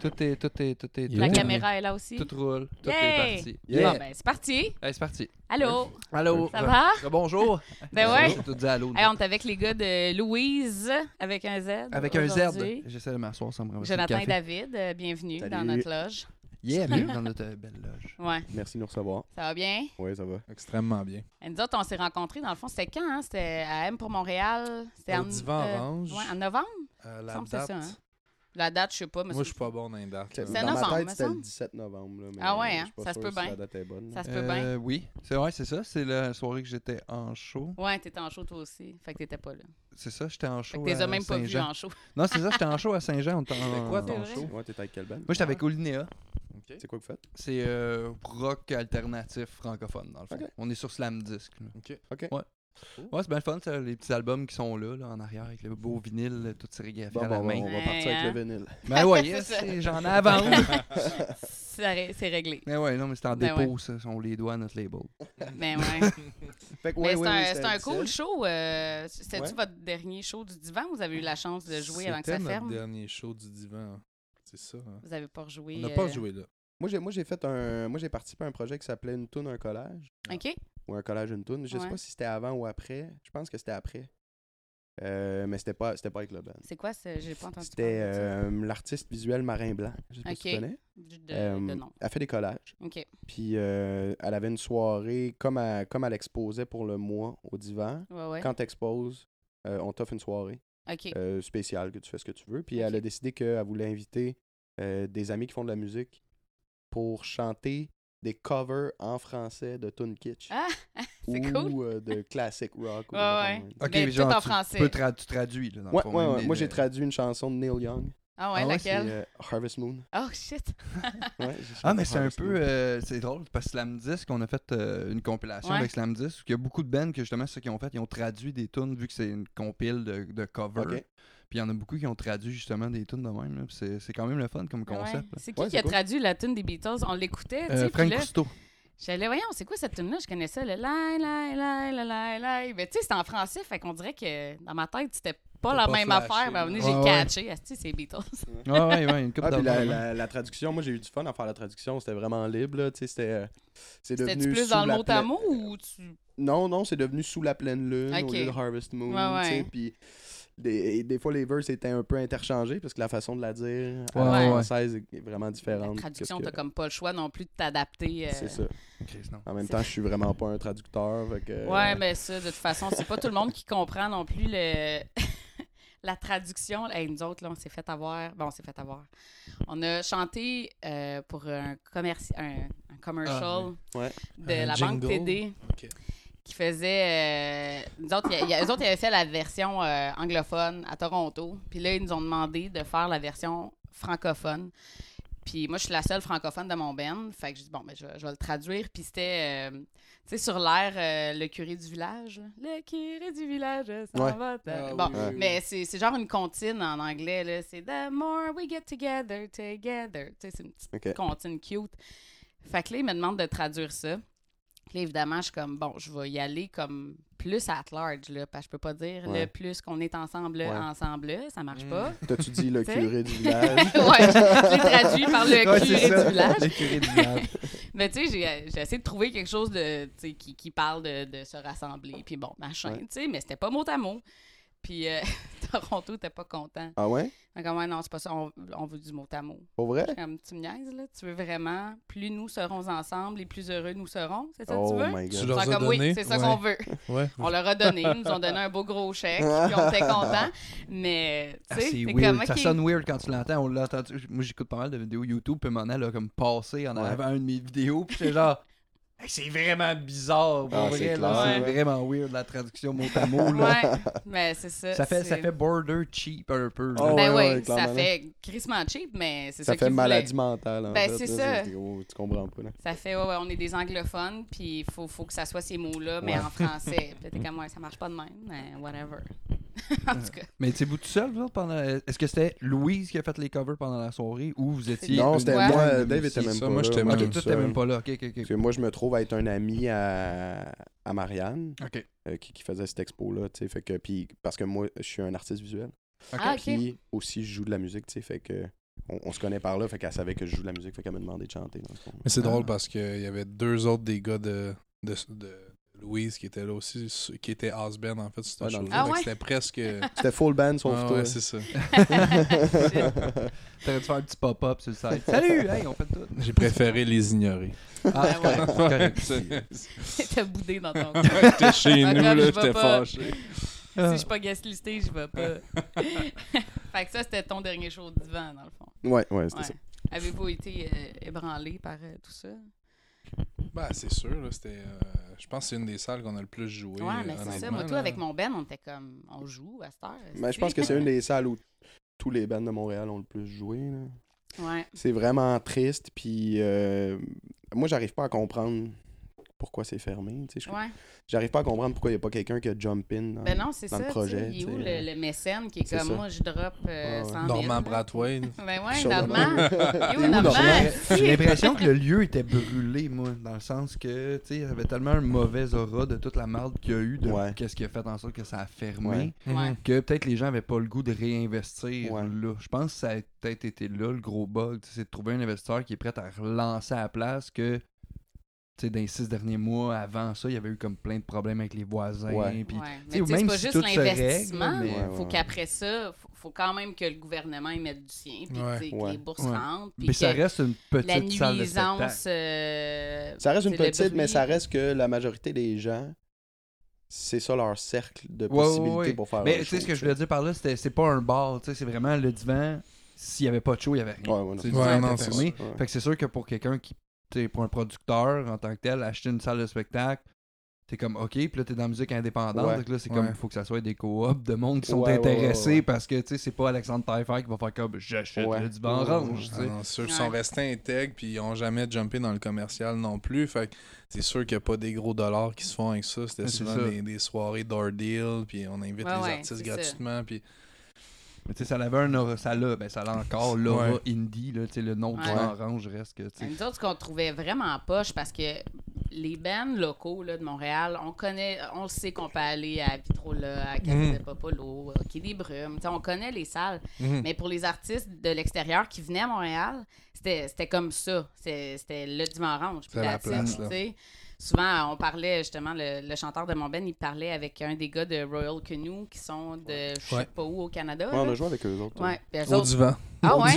Tout est, tout est, tout est. La caméra est là aussi. Tout roule. Tout Yay! est parti. Yeah. Bon, ben, c'est parti. Allez, c'est parti. Allô? Allô? Ça va? Bonjour. Ben ouais. Dis allô. Hey, on est avec les gars de Louise, avec un Z. Avec un Z. J'essaie de m'asseoir sans me Jonathan et. David, euh, bienvenue Salut. dans notre loge. Yeah, bienvenue dans notre euh, belle loge. Ouais, Merci de nous recevoir. ça va bien? Oui, ça va. Extrêmement bien. Et nous autres, on s'est rencontrés, dans le fond, c'était quand? Hein? C'était à M pour Montréal? C'était en, Divan euh, Orange. ouais, en novembre? Euh, la date. ça, hein? La date, je sais pas, mais Moi, c'est- je suis pas bon dans les dates. C'est- Dans novembre, ma tête, c'était le semble. 17 novembre. là, mais Ah ouais, hein? Ça se peut si bien. La date est bonne. Ça se peut bien. Oui, c'est vrai, c'est ça. C'est la soirée que j'étais en show. Ouais, t'étais en show toi aussi. Fait que t'étais pas là. C'est ça, j'étais en Fait show. que t'es même pas vu en show. Non, c'est ça, j'étais en show à Saint-Jean. on C'était quoi ton show? Ouais, t'étais avec quelle band? Moi, j'étais avec Olinéa. Ok. C'est quoi que vous faites? C'est euh, rock alternatif francophone, dans le fond. On est sur Slam Disc. là. Ok. OK. Ouais. Ouais, c'est bien le fun, ça, les petits albums qui sont là, là, en arrière, avec le beau vinyle, tout sérigraphié Bon, à la bon, main. on va Ouais, partir hein? avec le vinyle. Ben ouais, yes, j'en ai à vendre. C'est ré- c'est réglé. Mais ouais, non, mais c'est en Ben dépôt, ça. On les doit à notre label. Mais ouais. Fait que, Mais ouais, c'est un, cool 17. show. euh, C'était-tu Ouais. votre dernier show du divan ou vous avez eu la chance de jouer avant que ça C'était notre ferme? dernier show du divan. C'est ça. hein. Vous avez pas rejoué. On n'a euh, pas joué là. Moi, j'ai, moi, j'ai fait un. Moi, j'ai participé à un projet qui s'appelait Une toune, un collage. OK. Ou un collage, une toune. Je sais Ouais. pas si c'était avant ou après. Je pense que c'était après. Euh, mais c'était pas, c'était pas avec le band. C'est quoi ça? J'ai pas entendu C'était euh, l'artiste visuel Marin Blanc. Je sais pas si tu connais. De, Euh, de nom. elle fait des collages. Puis elle avait une soirée, comme elle, comme elle exposait pour le mois au divan. Ouais, ouais. Quand tu exposes, on t'offre une soirée OK. euh, spéciale que tu fais ce que tu veux. Puis elle a décidé qu'elle voulait inviter des amis qui font de la musique pour chanter des covers en français de Tune Kitsch. Ah, c'est ou cool. euh, de classic rock. ou Ouais, ouais. Ok, Mais tout genre, en tu français. peux tra- tu traduis, là, dans le Ouais, fond, ouais, Moi, j'ai traduit une chanson de Neil Young. Ah ouais, Ah laquelle? euh, Harvest Moon. Oh shit. Ouais, Ah, mais c'est un peu. Euh, c'est drôle, parce que Slam Disc, on a fait euh, une compilation Ouais. avec Slam Disc, il y a beaucoup de bands que justement, ceux qui ont fait, ils ont traduit des tunes, vu que c'est une compile de, de covers. Ok. Puis il y en a beaucoup qui ont traduit justement des tunes de même. C'est c'est quand même le fun comme Ah Ouais. concept. C'est qui Ouais, qui c'est a cool. traduit la tune des Beatles? On l'écoutait, tu Euh, Frank là, Cousteau. j'allais, voyons, c'est quoi cette tune-là? Je connaissais le la la la la la la. Mais tu sais, c'était en français, fait qu'on dirait que dans ma tête, c'était pas la pas même flashé, affaire. Mais à un moment donné, Ouais, j'ai ouais. catché. Asti, c'est Beatles? Ouais, ouais, ouais, une coupe Ah, la, la, la traduction, moi j'ai eu du fun à faire la traduction, c'était vraiment libre, là, tu sais, c'était... euh, c'est C'était-tu devenu plus sous dans le la mot à pleine- mot ou tu. Non, non, c'est devenu sous la pleine lune Ok. au lieu de Harvest Moon, Ouais, tu sais, ouais. puis des, des fois les verses étaient un peu interchangés parce que la façon de la dire à Ouais, la ouais. française est vraiment La différente. traduction, que ce t'as que- comme pas le choix non plus de t'adapter. euh, C'est ça. En même temps, je suis vraiment pas un traducteur, fait que... Ouais, mais ça, de toute façon, c'est pas tout le monde qui comprend non plus le... la traduction. Hey, nous autres, là, on s'est fait avoir. Bon, on s'est fait avoir. On a chanté euh, pour un, commerci... un, un commercial Ah, Ouais. de Un la banque. TD. Qui faisait. euh, nous autres, il y a- il y a- eux autres, ils avaient fait la version euh, anglophone à Toronto. Puis là, ils nous ont demandé de faire la version francophone. Puis moi, je suis la seule francophone de mon band. Fait que je dis, bon, ben, je, vais- je vais le traduire. Puis c'était, euh, tu sais, sur l'air, euh, le curé du village. Le curé du village s'en Ouais. va. Ah, bon, oui, oui, oui. mais c'est c'est genre une comptine en anglais. là. C'est The more we get together, together. Tu sais, c'est une petite comptine cute. Fait que là, il me demande de traduire ça. Puis là, évidemment, je suis comme, bon, je vais y aller comme plus at large, là, parce que je peux pas dire Ouais. le plus qu'on est ensemble, Ouais. ensemble, ça marche pas. T'as-tu dit le curé du village? ouais, je l'ai traduit par le Ouais, curé du village. Le curé du village. Mais tu sais, j'ai j'ai essayé de trouver quelque chose de, qui, qui parle de, de se rassembler, puis bon, machin, tu sais, mais c'était pas mot à mot. Puis euh, Toronto, t'es pas content. Ah ouais? Fait comme, ouais, non, c'est pas ça, on, on veut du mot à mot. Pour vrai? Comme tu me niaises, là, tu veux vraiment, plus nous serons ensemble, et plus heureux nous serons, c'est ça que Oh tu veux? my Tu leur oui, c'est ça Ouais. qu'on veut. Ouais. On leur a donné, ils nous ont donné un beau gros chèque, puis on était contents. Mais, Ah, tu sais, c'est c'est weird. comme, Ça sonne weird quand tu l'entends. On l'a entendu. Moi, j'écoute pas mal de vidéos YouTube, puis mon elle a comme passé en Ouais. avant une de mes vidéos, puis j'étais genre. Hey, c'est vraiment bizarre, pour Ah, vrai, c'est là, clair. C'est Ouais. vraiment weird la traduction mot à mot. Là. Ouais, mais c'est ça. Ça, fait, ça fait border cheap un peu. Oh, Ben oui, ouais, ça fait crissement cheap, mais c'est ça, Ça fait maladie mentale, en Ben, fait. c'est là, ça. oh, tu comprends pas, là. Ça fait, ouais, ouais, on est des anglophones, puis il faut, faut que ça soit ces mots-là, mais Ouais. en français. T'es comme, ouais, ça marche pas de même, mais whatever. en tout cas, Mais étiez-vous tout seul, vous autres, pendant. Est-ce que c'était Louise qui a fait les covers pendant la soirée ou vous étiez. Non, c'était Ouais. moi, Dave était même ça, pas moi, là. j'étais Ok, même toi, tout t'étais seul. même pas là. Ok, ok, ok. Parce que moi, je me trouve à être un ami à, à Marianne, euh, qui, qui faisait cette expo-là, tu sais, fait que, puis, parce que moi, je suis un artiste visuel. Ah, ok. Puis aussi, je joue de la musique, tu sais, fait que on, on se connaît par là, fait qu'elle savait que je joue de la musique, fait qu'elle m'a demandé de chanter. Dans. Mais c'est Ah. drôle parce qu'il y avait deux autres des gars de, de, de Louise qui étaient là aussi, qui étaient house band en fait, sur cette Ouais, Ah ouais? C'était presque. C'était full band sauf Ah toi. ouais, c'est ça. T'aurais dû faire un petit pop-up sur le site. Salut! Hey, on fait tout! J'ai préféré les ignorer. Ah, aussi. T'as boudé dans ton J'étais chez Ah, nous, là, j'étais fâché. Si je suis pas guest listé, je vais pas. fait que ça, c'était ton dernier show de divan, dans le fond. Ouais, ouais, c'était Ouais. ça. Avez-vous été euh, ébranlé par euh, tout ça? Ben, c'est sûr, là, c'était. euh, je pense que c'est une des salles qu'on a le plus joué. ouais, mais c'est ça. Moi, tout avec mon Ben, on était comme, on joue à cette heure. Mais je pense que c'est une des salles où tous les bands de Montréal ont le plus joué. là. Ouais. C'est vraiment triste, puis euh, moi, j'arrive pas à comprendre pourquoi c'est fermé. tu sais, je- Ouais. J'arrive pas à comprendre pourquoi il y a pas quelqu'un qui a jump in. dans- Ben non, c'est dans ça. le projet, Il est où le, le mécène qui est comme ça. moi, je drop euh, Ouais, ouais. 100 000. Normand là. Brathwaite. Ben ouais? Normand? J'ai l'impression que le lieu était brûlé, moi, dans le sens que, tu sais, il y avait tellement un mauvais aura de toute la marde qu'il y a eu, de Ouais. qu'est-ce qui a fait en sorte que ça a fermé. Mhm. que peut-être les gens avaient pas le goût de réinvestir Ouais. là. Je pense que ça a peut-être été là, le gros bug, c'est de trouver un investisseur qui est prêt à relancer à la place que, tu sais, dans les six derniers mois, avant ça, il y avait eu comme plein de problèmes avec les voisins, Ouais. Mais c'est même pas si juste tout se règle, l'investissement. mais- Il Ouais, faut ouais. qu'après ça, faut, faut quand même que le gouvernement y mette du sien, puis que les bourses Ouais. rentrent, puis mais ça reste une la petite de spectacle. nuisance... euh, Ça reste une petite, mais ça reste que la majorité des gens, c'est ça leur cercle de Ouais, ouais, possibilités ouais. pour faire Mais tu sais ce que je voulais dire par là, c'était c'est pas un bar, tu sais, c'est vraiment le divan. S'il y avait pas de show, il y avait rien. Ouais, ouais, non, Tu sais, c'est Ouais, fermé. Ouais. Fait que c'est sûr que pour quelqu'un qui, pour un producteur en tant que tel, acheter une salle de spectacle, t'es comme ok, puis là t'es dans la musique indépendante, Ouais. donc là c'est Ouais. comme il faut que ça soit des coops de monde qui sont Ouais, intéressés ouais, ouais. parce que tu sais c'est pas Alexandre Taillefer qui va faire comme j'achète Ouais, ouais, orange, tu Ah sais. sont restés intègres puis ils ont jamais jumpé dans le commercial non plus. Fait que c'est sûr qu'il n'y a pas des gros dollars qui se font avec ça. C'était souvent ça. des, des soirées d'ordeal puis on invite Ouais, les artistes gratuitement. Puis Mais tu sais ça avait un aura, ça l'a, ben ça l'a encore l'aura Ouais. indie là, tu sais le nom du Ouais. divan orange reste que tu sais. Nous autres, ce qu'on trouvait vraiment poche, parce que les bands locaux là, de Montréal, on connaît, on sait qu'on peut aller à Vitrola, à Casa Mhm. de Popolo, à Quai des Brumes. T'sais, on connaît les salles. Mhm. Mais pour les artistes de l'extérieur qui venaient à Montréal, c'était c'était comme ça. C'était le orange. puis C'était la place, là. Souvent, on parlait justement, le, le chanteur de mon ben, il parlait avec un des gars de Royal Canoe qui sont de je sais Ouais. pas où au Canada. Ouais, on a joué avec eux autres. Ouais, puis eux Au autres- divan. Ah ouais?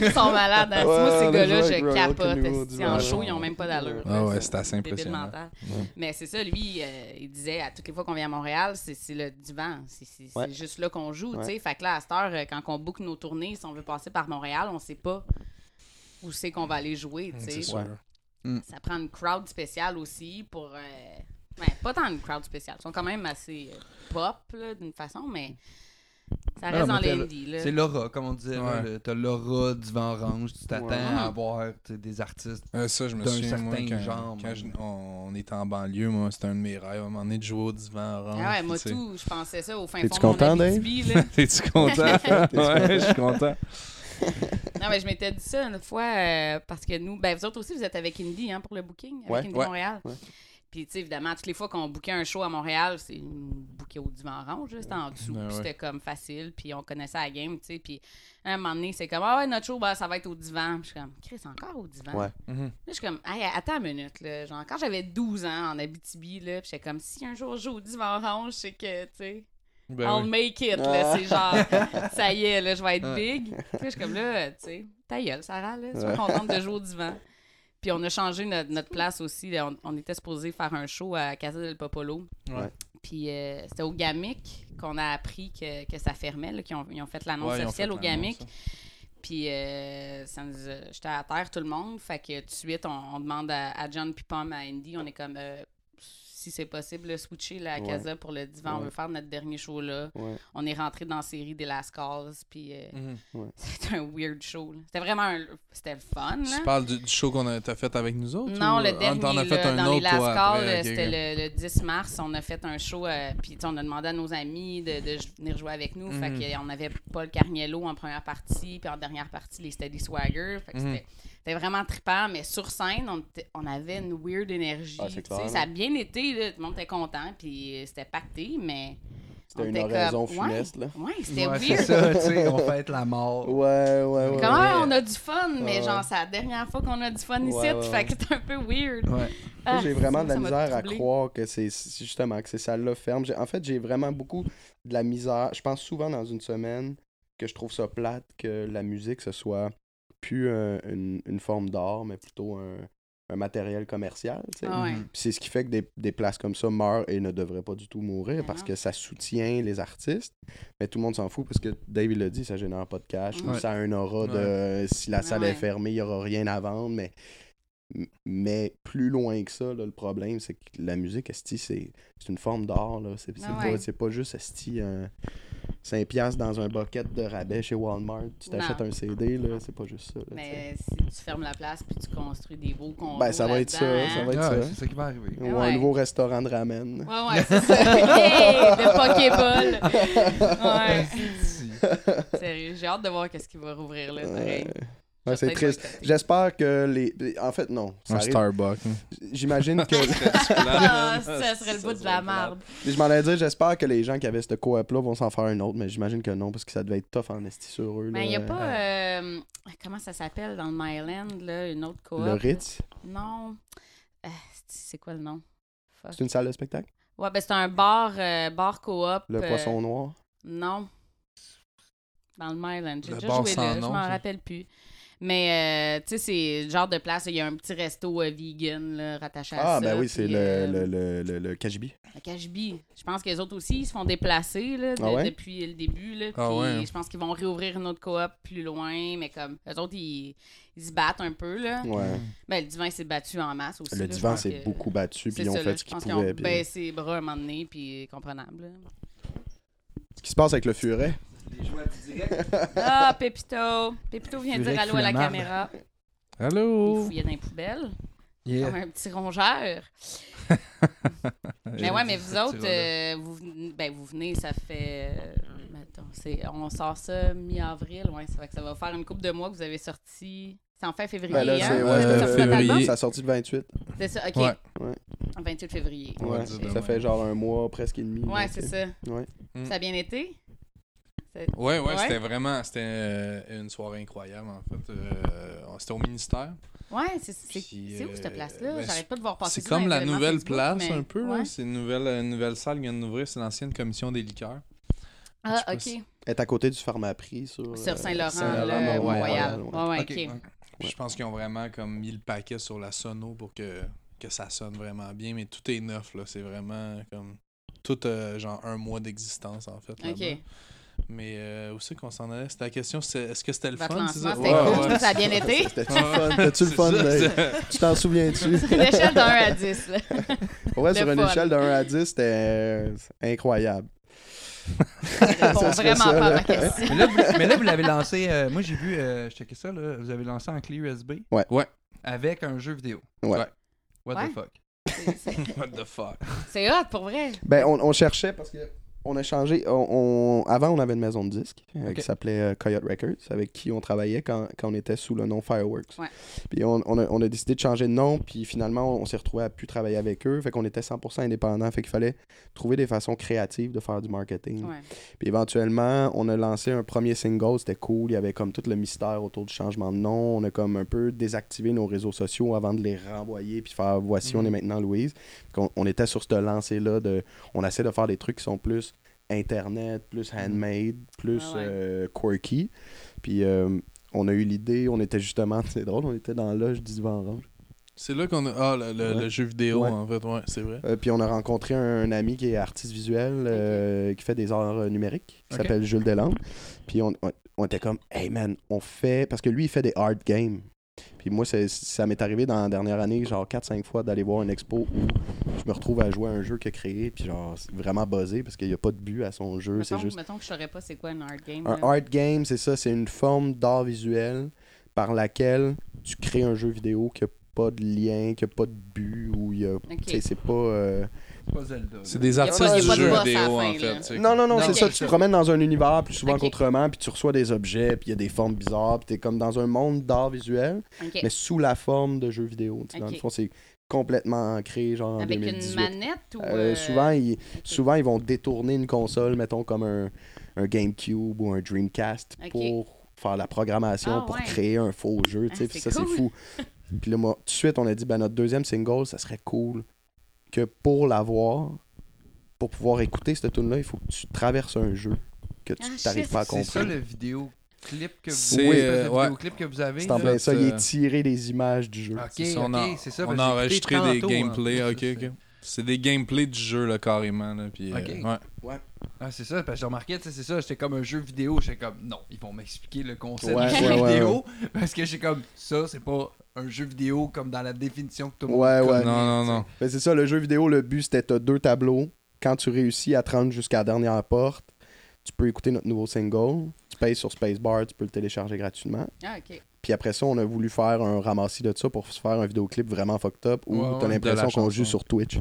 Ils sont malades. hein. Ouais, Moi, ces on a gars-là, joué je Royal capote. Canoe au esti. divan. En show, ils ont même pas d'allure. Ah là. ouais, c'est assez débile impressionnant. mental. Mais c'est ça, lui, euh, il disait à toutes les fois qu'on vient à Montréal, c'est c'est le divan. C'est c'est- c'est Ouais. juste là qu'on joue. tu sais. Ouais. Fait que là, à cette heure, euh, quand on book nos tournées, si on veut passer par Montréal, on sait pas où c'est qu'on va aller jouer. tu sais. C'est sûr. Ouais. Ça prend une crowd spéciale aussi pour. euh, ben, pas tant une crowd spéciale. Ils sont quand même assez euh, pop d'une façon, mais ça reste dans là. C'est l'aura, comme on disait. là, Ouais. le- T'as l'aura du vent orange. Tu t'attends Ouais. à sais, des artistes. Euh, ça, je me D'un souviens, moi, certain quand, genre, quand je- on, on était en banlieue, moi, c'était un de mes rêves, à un moment donné, de jouer au divan orange. Ah ouais, moi tout, je pensais ça au fin T'es-tu fond de content, mon Dave? Abitibi, là. T'es-tu content? ouais, je suis content. Non, mais je m'étais dit ça une fois euh, parce que nous, ben vous autres aussi, vous êtes avec Indy hein, pour le booking, avec Ouais. Ouais. Montréal. Ouais. Puis, tu sais, évidemment, toutes les fois qu'on bookait un show à Montréal, c'est bouquet au divan orange, c'était en dessous. Puis. C'était comme facile, puis on connaissait la game, tu sais. Puis, à un moment donné, c'est comme, ah ouais, notre show, ben, ça va être au divan. Je suis comme, Chris, encore au divan? Ouais. Mhm. Là, je suis comme, hey, attends une minute, là. Genre, quand j'avais 12 ans en Abitibi, là, puis j'étais comme, si un jour je joue au divan orange, c'est que, tu sais. Ben I'll oui. make it, là. C'est genre, ça y est, là, je vais être big. Puis là, je suis comme là, tu sais, ta gueule, Sarah, là. Sois contente de jouer au divan. Puis on a changé notre, notre place aussi. On, on était supposé faire un show à Casa del Popolo. Ouais. Puis euh, c'était au Gamic qu'on a appris que, que ça fermait, là, qu'ils ont, ils ont fait l'annonce Ouais, officielle fait au Gamic. ça. Puis euh, ça nous a- j'étais à terre tout le monde. Fait que tout de suite, on, on demande à, à John puis Pom, à Andy, on est comme euh, si c'est possible, switcher la Ouais. Casa pour le divan. On veut faire notre dernier show là. Ouais. On est rentré dans la série des Last Calls. Puis euh, Mhm. c'était un weird show. là. C'était vraiment un... C'était le fun. Là. Tu parles du, du show qu'on a t'as fait avec nous autres? Non, ou- le Ah, dernier, as fait là, un dans les autre, Last toi, Call, après, euh, ok, c'était le, le 10 mars. On a fait un show, euh, puis on a demandé à nos amis de, de venir jouer avec nous. Fait Mhm. qu'on avait Paul Carniello en première partie, puis en dernière partie, les Steady Swagger. Fait que Mhm. c'était- c'était vraiment trippant, mais sur scène, on, on avait une weird énergie. Ah, ça a là. bien été, là, tout le monde était content, puis euh, c'était pacté, mais C'était On une était oraison comme, funeste, là. Ouais, c'était Ouais, c'est weird. ça, tu sais, on fête la mort. Ouais, ouais, ouais. Quand ouais. même, on a du fun, mais Ouais. genre, c'est la dernière fois qu'on a du fun ici, Ouais, ouais, fait que c'est un peu weird. Ouais. Ah, j'ai vraiment de la misère à croire que c'est justement que c'est ça là ferme. En fait, j'ai vraiment beaucoup de la misère. Je pense souvent dans une semaine que je trouve ça plate que la musique ce soit plus un- une, une forme d'art, mais plutôt un, un matériel commercial. Ah ouais. C'est ce qui fait que des, des places comme ça meurent et ne devraient pas du tout mourir Ah parce que ça soutient les artistes. Mais tout le monde s'en fout parce que Dave l'a dit, ça génère pas de cash. ou. Ça a un aura de si la salle ouais. est fermée, il n'y aura rien à vendre. Mais, mais plus loin que ça, là, le problème, c'est que la musique, esti, c'est c'est une forme d'art. là. C'est c'est Ah pas, ouais. c'est pas juste esti, un 5$ piastres dans un bucket de rabais chez Walmart. Tu t'achètes un CD, là, c'est pas juste ça. là. Mais si tu fermes la place puis tu construis des beaux condos Ben, ça va être ça, là-dedans, ça va être Ah, ouais, ça. c'est ça qui va arriver. Ou Ouais. un nouveau restaurant de ramen. Ouais, ouais, c'est ça. Hey, de Pokéball. Ouais. Sérieux, j'ai hâte de voir qu'est-ce qui va rouvrir là. Pareil. ouais, c'est triste. J'espère que les. En fait, non. ça Un arrive- Starbucks. hein. J'imagine que. Ah, ça serait le bout de la merde. je m'en allais dire, j'espère que les gens qui avaient cette coop-là vont s'en faire une autre, mais j'imagine que non, parce que ça devait être tough en esti sur eux. Mais il n'y a pas. euh, comment ça s'appelle dans le Myland, là, une autre coop? Le Ritz, Non. Euh, c'est quoi le nom? C'est une salle de spectacle? Ouais, ben c'est un bar, euh, bar coop. Le euh, Poisson Noir? Non. Dans le Myland. J'ai déjà joué là, je m'en rappelle plus. Mais, euh, tu sais, c'est le genre de place, il y a un petit resto euh, vegan là, rattaché à ça. Ah, ben oui, c'est le, euh, le, le, le, le. Le. Je pense que les autres aussi, ils se font déplacer là, de- Ah ouais? depuis le début. Là, Ah puis ouais. Je pense qu'ils vont réouvrir une autre coop plus loin, mais comme eux autres, ils, ils se battent un peu. Là. Ouais. Ben, le divan s'est battu en masse aussi. Le là, je divan pense s'est que- beaucoup battu, puis c'est ils ont ça, là, fait je ce qu'ils pense qu'ils pouvaient. ont puis- baissé les bras un moment donné, puis comprenable. là. Ce qui se passe avec le furet. Les joies du direct. Ah, Pépito! Pépito vient Furet dire allô à la caméra. Il Allô? fouillait dans les poubelles, Yeah. comme un petit rongeur. Mais ouais, mais vous autres, euh, vous, ben, vous venez, ça fait. euh, mettons, c'est, on sort ça mi-avril, ouais. Ça fait que ça va faire une couple de mois que vous avez sorti. C'est en fin février, Ben là, hein? Euh, sorti votre février. Ça a sorti le 28. C'est ça, ok. Ouais. Ouais. 28 février. Ouais, ça fait genre un mois, presque et demi. Ouais, c'est euh, ça. Ouais. Mm. Ça a bien été? C'est- Ouais, ouais, Ouais. c'était vraiment c'était euh, une soirée incroyable en fait. Euh, c'était au ministère. Ouais, c'est, c'est, Puis, c'est où cette euh, place-là? ben, J'arrête pas de voir passer C'est comme la nouvelle Facebook, place mais- un peu. Ouais. C'est une nouvelle, une nouvelle salle qui vient d'ouvrir. C'est l'ancienne commission des liqueurs. Ah, ok. si- Elle est à côté du Pharmaprix sur, Sur Saint-Laurent, Saint-Laurent, là, Mont- Mont-Royal. ouais. Ouais, ouais, Ok, ok. ouais. Puis Je pense qu'ils ont vraiment comme mis le paquet sur la sono pour que, que ça sonne vraiment bien. Mais tout est neuf, là. C'est vraiment comme. Tout, euh, genre, un mois d'existence, en fait. Ok. Mais euh, où c'est qu'on s'en allait? C'était la question c'est est-ce que c'était le Votre fun lancement, c'était Ouais, cool. ouais. Ça a bien été. C'était-tu Ouais, le fun? T'as-tu le fun? Tu t'en souviens-tu? Une échelle de 1 à 10. Là. Ouais, Le sur une fun. échelle de 1 à 10, c'était euh, incroyable. Ça vraiment ça, pas à là. ma question. mais, là, vous, mais là, vous l'avez lancé. euh, moi, j'ai vu, euh, je checkais ça, là, vous avez lancé en clé USB. Ouais. Ouais. Avec un jeu vidéo. Ouais. Ouais. What Ouais. the fuck? What the fuck? C'est hot pour vrai. Ben, on, on cherchait parce que on a changé. On, on- avant, on avait une maison de disques euh, qui s'appelait euh, Coyote Records, avec qui on travaillait quand, quand on était sous le nom Fireworks. Ouais. Puis on, on a, on a décidé de changer de nom, puis finalement, on, s'est retrouvé à plus travailler avec eux. Fait qu'on était 100% indépendant. Fait qu'il fallait trouver des façons créatives de faire du marketing. Ouais. Puis éventuellement, on a lancé un premier single, c'était cool. Il y avait comme tout le mystère autour du changement de nom. On a comme un peu désactivé nos réseaux sociaux avant de les renvoyer puis faire voici, on Mhm. est maintenant Louise. On, on était sur cette lancée-là de. On essaie de faire des trucs qui sont plus internet, plus handmade, plus Ah ouais. euh, quirky. Puis euh, on a eu l'idée, on était justement, c'est drôle, on était dans l'âge du divan orange. C'est là qu'on a. Ah, le, le- Ouais. le jeu vidéo, Ouais. en fait, ouais, c'est vrai. Euh, puis on a rencontré un, ami qui est artiste visuel, euh, qui fait des arts euh, numériques, qui s'appelle Jules Delangle. Puis on, on, on était comme, hey man, on fait. Parce que lui, il fait des art games. Puis moi, c'est- ça m'est arrivé dans la dernière année, genre 4-5 fois, d'aller voir une expo où je me retrouve à jouer à un jeu qu'il a créé. Puis genre, c'est vraiment buzzé parce qu'il n'y a pas de but à son jeu. C'est Mettons, juste. mettons que je saurais pas c'est quoi un art game. Un là. art game, c'est ça, c'est une forme d'art visuel par laquelle tu crées un jeu vidéo qui n'a pas de lien, qui n'a pas de but, ou il y a c'est pas. euh, C'est des artistes du jeu vidéo, en fait. Non, non, non, c'est ça. Tu te promènes dans un univers plus souvent qu'autrement, puis tu reçois des objets, puis il y a des formes bizarres, puis t'es comme dans un monde d'art visuel, mais sous la forme de jeux vidéo. Dans le fond, c'est complètement ancré, genre en Avec 2018. une manette ou. Euh, euh, souvent, ils, ok. souvent, ils vont détourner une console, mettons comme un, un GameCube ou un Dreamcast pour faire la programmation, Ah, pour ouais. créer un faux jeu. tu sais, Ah, ça, c'est cool. fou. Puis là, moi, tout de suite, on a dit, ben, notre deuxième single, ça serait cool que pour l'avoir, pour pouvoir écouter cette tune là il faut que tu traverses un jeu que tu Ah, n'arrives shit. pas à C'est ça comprendre. le vidéoclip que vous C'est, Oui, euh, le ouais. vidéoclip que vous avez. C'est en plein ça, il est euh, tiré des images du jeu. Ok, C'est ça, on a, ça. on a enregistré des en gameplays. Ok, ok. C'est des gameplays du jeu, là, carrément. Là, puis, euh, Ok. ouais. Ah, c'est ça, parce que j'ai remarqué, tu sais, c'est ça, j'étais comme un jeu vidéo, j'étais comme, non, ils vont m'expliquer le concept Ouais, du jeu ouais, ouais, vidéo, parce que j'ai comme, ça, c'est pas un jeu vidéo comme dans la définition que tout le monde Ouais, ouais. Non, non, non. Ben, c'est ça, le jeu vidéo, le but c'était t'as deux tableaux. Quand tu réussis à te rendre jusqu'à la dernière porte, tu peux écouter notre nouveau single. Tu payes sur Spacebar, tu peux le télécharger gratuitement. Ah, OK. Puis après ça, on a voulu faire un ramassis de ça pour se faire un vidéoclip vraiment fucked up où Ouais, t'as l'impression qu'on joue sur Twitch.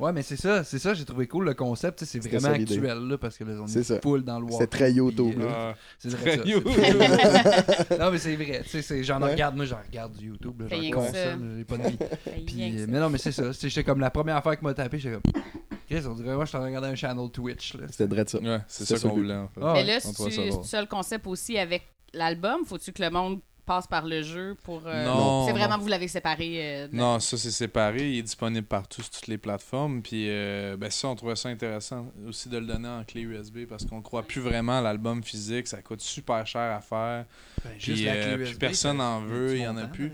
Ouais, mais c'est ça, c'est ça, j'ai trouvé cool le concept, tu sais, c'est vraiment actuel, là, parce que là, on C'est est ça. full dans le C'est walk. très YouTube, puis, là. euh, Ah, C'est vrai, Très ça. YouTube. c'est- non, mais c'est vrai, c'est- j'en Ouais. regarde, moi, j'en regarde du YouTube, j'en que consomme, j'ai pas de vie. Puis, que euh, mais non, mais c'est ça. C'était j'étais comme la première affaire qui m'a tapé. J'étais comme. Chris, on dirait, moi, je suis en train de regarder un channel Twitch. Là. C'était vrai de ça. Ouais, c'est C'est ça qu'on voulait, en fait. Ah, Mais là, c'est ça le concept aussi avec l'album. Faut-tu que le monde passe par le jeu pour. euh, Non, C'est non. vraiment, vous l'avez séparé. euh, de la- Non, ça c'est séparé, il est disponible partout sur toutes les plateformes. Puis euh, ben ça, on trouvait ça intéressant aussi de le donner en clé USB parce qu'on croit plus vraiment à l'album physique, ça coûte super cher à faire. Ben, Puis, euh, puis personne ça- en veut, il y en a plus.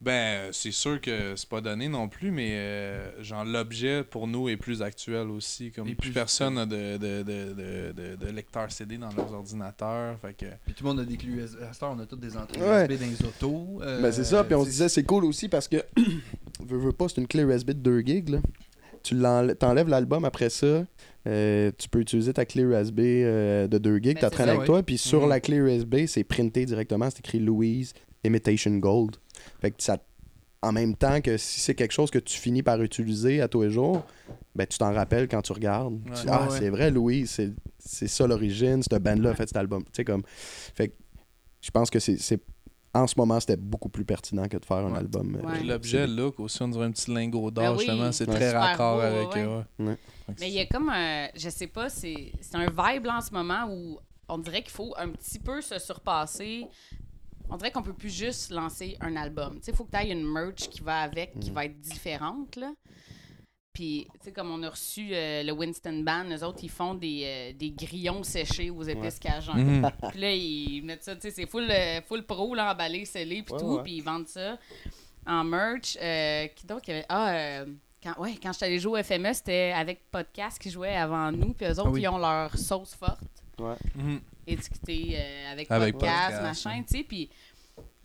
Ben, euh, c'est sûr que c'est pas donné non plus, mais euh, genre l'objet pour nous est plus actuel aussi. Comme Et plus plus- personne n'a de, de, de, de, de, de lecteur CD dans leurs ordinateurs. Fait que Puis tout le monde a des clés USB. À on a toutes des entrées Ouais. USB dans les autos. euh, Ben c'est ça, puis on se tu disait c'est cool aussi parce que veux, veux pas, c'est une clé USB de 2 gigs. Là. Tu t'enlèves l'album après ça, euh, tu peux utiliser ta clé USB euh, de 2 gigs, Ben, t'as c'est traîné ça, avec ouais. toi, puis sur Mhm. la clé USB, c'est printé directement, c'est écrit Louise Imitation Gold. Fait que ça en même temps que si c'est quelque chose que tu finis par utiliser à tous les jours, ben tu t'en rappelles quand tu regardes. Tu dis, Ouais. ah, Ouais, c'est vrai, Louise, c'est, c'est ça l'origine, cette band-là a fait cet album. Tu sais, comme. Fait que je pense que c'est, c'est- En ce moment, c'était beaucoup plus pertinent que de faire un Ouais. album. euh, Ouais. l'objet look aussi, on dirait un petit lingot d'or Ben oui. justement, c'est très raccord beau, avec. ouais. ouais. Ouais. Fait que Mais il y a comme un. Je sais pas, c'est c'est un vibe là, en ce moment où on dirait qu'il faut un petit peu se surpasser. On dirait qu'on peut plus juste lancer un album. Tu sais, il faut que tu aies une merch qui va avec, qui Mm. va être différente, là. Puis, tu sais, comme on a reçu euh, le Winston Band, eux autres, ils font des, euh, des grillons séchés aux épices cajun. Mhm. Puis là, ils mettent ça, tu sais, c'est full, euh, full pro, là, emballé, scellé, puis Ouais, tout. ouais. Puis ils vendent ça en merch. Euh, qui y avait? Ah, euh, quand, ouais, quand j'étais allé jouer au FME, c'était avec Podcast qui jouait avant nous. Puis eux autres, Ah oui. ils ont leur sauce forte, Mhm. Étiquetée euh, avec, Avec Podcast, Podcast, machin, tu sais. Puis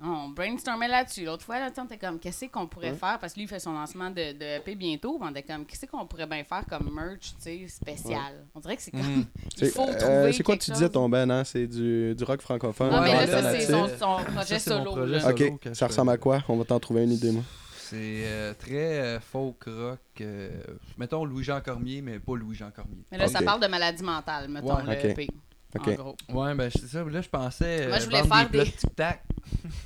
on brainstormait là-dessus. L'autre fois, là, on était comme, qu'est-ce qu'on pourrait Ouais. faire? Parce que lui, il fait son lancement de, de EP bientôt. On était comme, qu'est-ce qu'on pourrait bien faire comme merch, tu sais, spécial? On dirait que c'est comme, Mhm. il C'est, faut euh, trouver c'est quoi tu disais ton band, hein? C'est du, du rock francophone. Ah, mais là, ça, c'est son, projet Ça, solo. projet là. solo. Ok, ça ressemble à quoi? On va t'en trouver une idée, moi. C'est euh, très euh, folk rock. euh, mettons Louis-Jean Cormier, mais pas Louis-Jean Cormier. Mais là, ça parle de maladie mentale, mettons, Ouais. le Ok. EP. Ok. En gros. Ouais, ben c'est ça. Là, je pensais. Moi, je euh, voulais vendre faire des. tic-tac.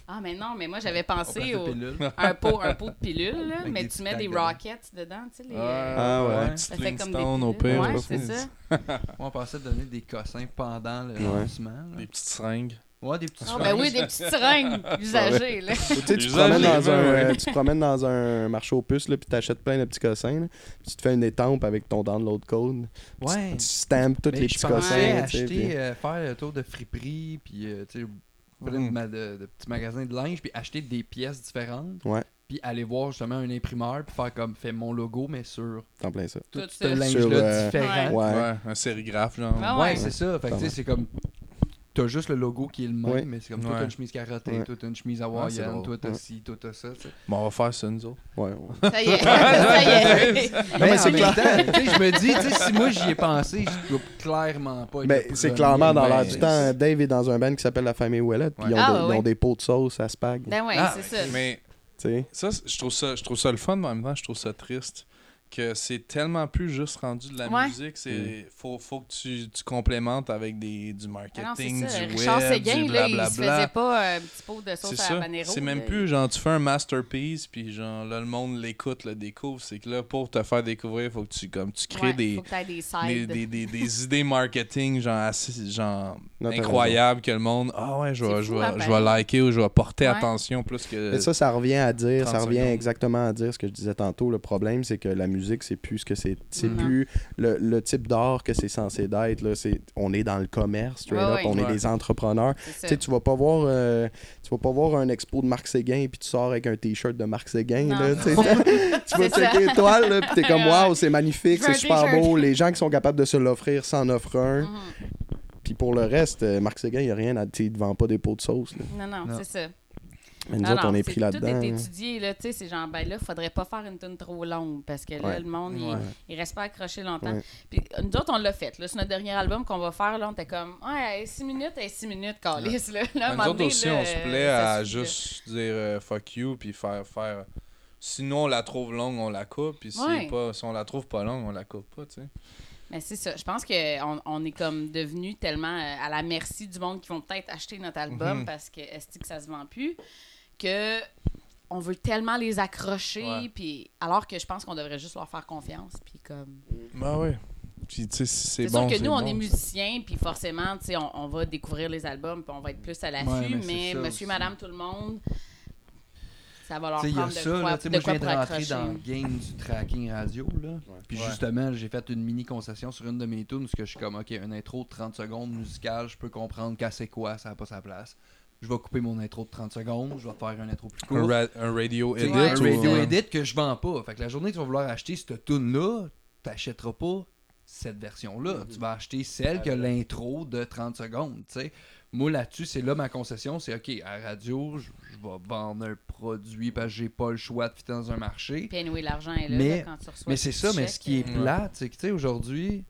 Ah, mais non, mais moi, j'avais pensé au, un, pot, un pot de pilule, là, mais tu mets des rockets dedans, tu sais. Les, Ouais. euh, Ah ouais. Petit ça fait comme des au pire. Ouais, pas c'est ça. Moi, on pensait donner des cossins pendant le Ouais. lancement. là. Des petites seringues. Ouais, des petits Ah, ben oui, des petites seringues usagées, là. Tu sais, tu te promènes dans un, euh, tu te promènes dans un marché aux puces, là, puis t'achètes plein de petits cossins, là, puis tu te fais une étampe avec ton download code. Ouais. Tu, tu stampes tous Mais les je petits pensais cossins. tu sais, acheter, puis- euh, faire le tour de friperie, puis euh, tu sais, plein de, ma- de- de petits magasins de linge, puis acheter des pièces différentes. Ouais. Puis aller voir justement un imprimeur, puis faire comme, fais mon logo, mais sur T'en plein ça. tout Tout ce ça. linge-là Sur, euh, différent. Ouais. Ouais, un sérigraphe, genre. Ah Ouais, ouais. c'est ça. Fait que tu sais, c'est comme. T'as juste le logo qui est le même, Ouais. mais c'est comme toi, Ouais. t'as une chemise carottée, Ouais. toi, t'as une chemise hawaïenne, toi, t'as Ouais. ci, toi, t'as ça. Bon, on va faire ça, nous autres. Ouais, ouais. Ça y est. ça y est. Mais, mais c'est sais, je me dis, tu sais, si moi j'y ai pensé, je dois clairement pas être Ben, c'est clairement dans ben, l'air du temps. Dave est dans un band qui s'appelle La Famille Ouellette, puis ils, ont Ah, des, ils ouais. ont des pots de sauce à spag. Ben ouais, Ah, c'est ça. Mais tu sais. ça, je trouve ça, je trouve ça le fun, mais en même temps, je trouve ça triste que c'est tellement plus juste rendu de la Ouais. musique. C'est faut, faut que tu, tu complémentes avec des, du Ah non, marketing, c'est ça. du Richard web, Séguin, du là, il se blablabla. faisait pas euh, un petit pot de C'est sauce à habanero. C'est même plus genre tu fais un masterpiece puis genre là le monde l'écoute, le découvre. C'est que là pour te faire découvrir, faut que tu comme tu crées Ouais, des, des des, des, des, des idées marketing genre assez genre Non, que le monde ah ouais je vais je vais, je pareil. vais liker ou je vais porter Ouais. attention plus que Mais ça, ça revient à dire, 30 ça revient secondes. exactement à dire ce que je disais tantôt. Le problème, c'est que la musique, c'est plus ce que c'est. C'est plus le, le type d'art que c'est censé d'être. là. C'est- On est dans le commerce, straight Ouais, up. ouais. On est des entrepreneurs. Tu tu vas pas voir euh, tu vas pas voir un expo de Marc Séguin puis tu sors avec un t-shirt de Marc Séguin Non, là, tu vas checker l'étoile là, puis t'es comme waouh, c'est magnifique, c'est super beau, les gens qui sont capables de se l'offrir s'en offrent un. Mhm. Puis pour le reste, euh, Marc Séguin, il y a rien à il te vend pas des pots de sauce là. Non, non, Non. c'est ça. Mais nous Non, autres, non, on est pris là-dedans. Tout est étudié, là. Tu sais, c'est genre, ben là, faudrait pas faire une tune trop longue parce que là, Ouais. le monde, il, Ouais. il reste pas accroché longtemps. Ouais. Puis nous autres, on l'a fait. Là, c'est notre dernier album qu'on va faire. Là, on était comme, ouais, 6 minutes, 6 minutes, calice. Là, Là, nous autres aussi, là, on se plaît à là. juste dire euh, fuck you puis faire faire. Sinon, on la trouve longue, on la coupe. Puis si, pas, si on la trouve pas longue, on la coupe pas, tu sais. Mais c'est ça. Je pense qu'on on est comme devenu tellement euh, à la merci du monde qui vont peut-être acheter notre album Mhm. parce que est que ça se vend plus? Que on veut tellement les accrocher Ouais. puis alors que je pense qu'on devrait juste leur faire confiance puis comme Ben oui. Puis tu sais, c'est c'est bon. sûr que nous on est musiciens puis forcément tu sais on, on va découvrir les albums puis on va être plus à l'affût Ouais, mais monsieur aussi. madame tout le monde ça va leur Tu sais, il y a prendre de ça, quoi, là, de moi je quoi viens de rentrer accrocher. dans le game du tracking radio, là. Puis Ouais. justement, j'ai fait une mini concession sur une de mes tunes, parce que je suis comme, ok, une intro de 30 secondes musicale, je peux comprendre qu'à c'est quoi, ça n'a pas sa place. Je vais couper mon intro de 30 secondes, je vais faire un intro plus Un, court. ra- un radio edit. un radio euh, edit que je vends pas. Fait que la journée que tu vas vouloir acheter cette tune là t'achèteras pas cette version-là. Tu vas acheter celle qui a l'intro de 30 secondes, tu sais. Moi, là-dessus, c'est là ma concession. C'est OK, à la radio, je, je vais vendre un produit parce que j'ai pas le choix de fitter dans un marché. Puis anyway, l'argent est là, Mais- là, quand tu reçois Mais c'est ça, mais ce qui est euh, plate, c'est que, tu sais, aujourd'hui,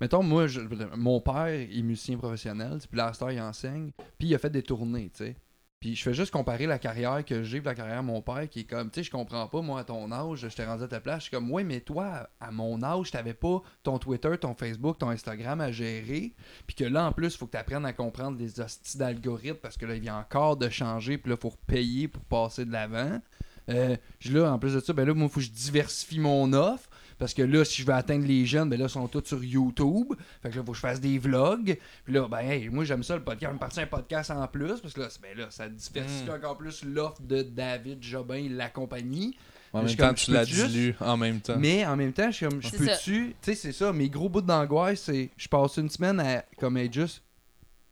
mettons, moi, je- mon père est musicien professionnel, puis là, il enseigne, puis il a fait des tournées, tu sais. Puis je fais juste comparer la carrière que j'ai la carrière de mon père, qui est comme, tu sais, je comprends pas, moi, à ton âge, je t'ai rendu à ta place, je suis comme, ouais, mais toi, à mon âge, t'avais pas ton Twitter, ton Facebook, ton Instagram à gérer, puis que là, en plus, il faut que tu apprennes à comprendre les hosties d'algorithmes, parce que là, il vient encore de changer, puis là, faut payer pour passer de l'avant. Euh, là, en plus de ça, ben là, moi, il faut que je diversifie mon offre. Parce que là, si je veux atteindre les jeunes, ben là, ils sont tous sur YouTube. Fait que là, il faut que je fasse des vlogs. Puis là, ben, hey, moi, j'aime ça, le podcast. Je me partir un podcast en plus. Parce que là, ben là ça diversifie Mm. encore plus l'offre de David Jobin et la compagnie. En Je même temps, tu je la peux juste- dilues en même temps. Mais en même temps, je suis comme, je peux-tu. Tu sais, c'est ça. Mes gros bouts d'angoisse, c'est. Je passe une semaine à, comme être juste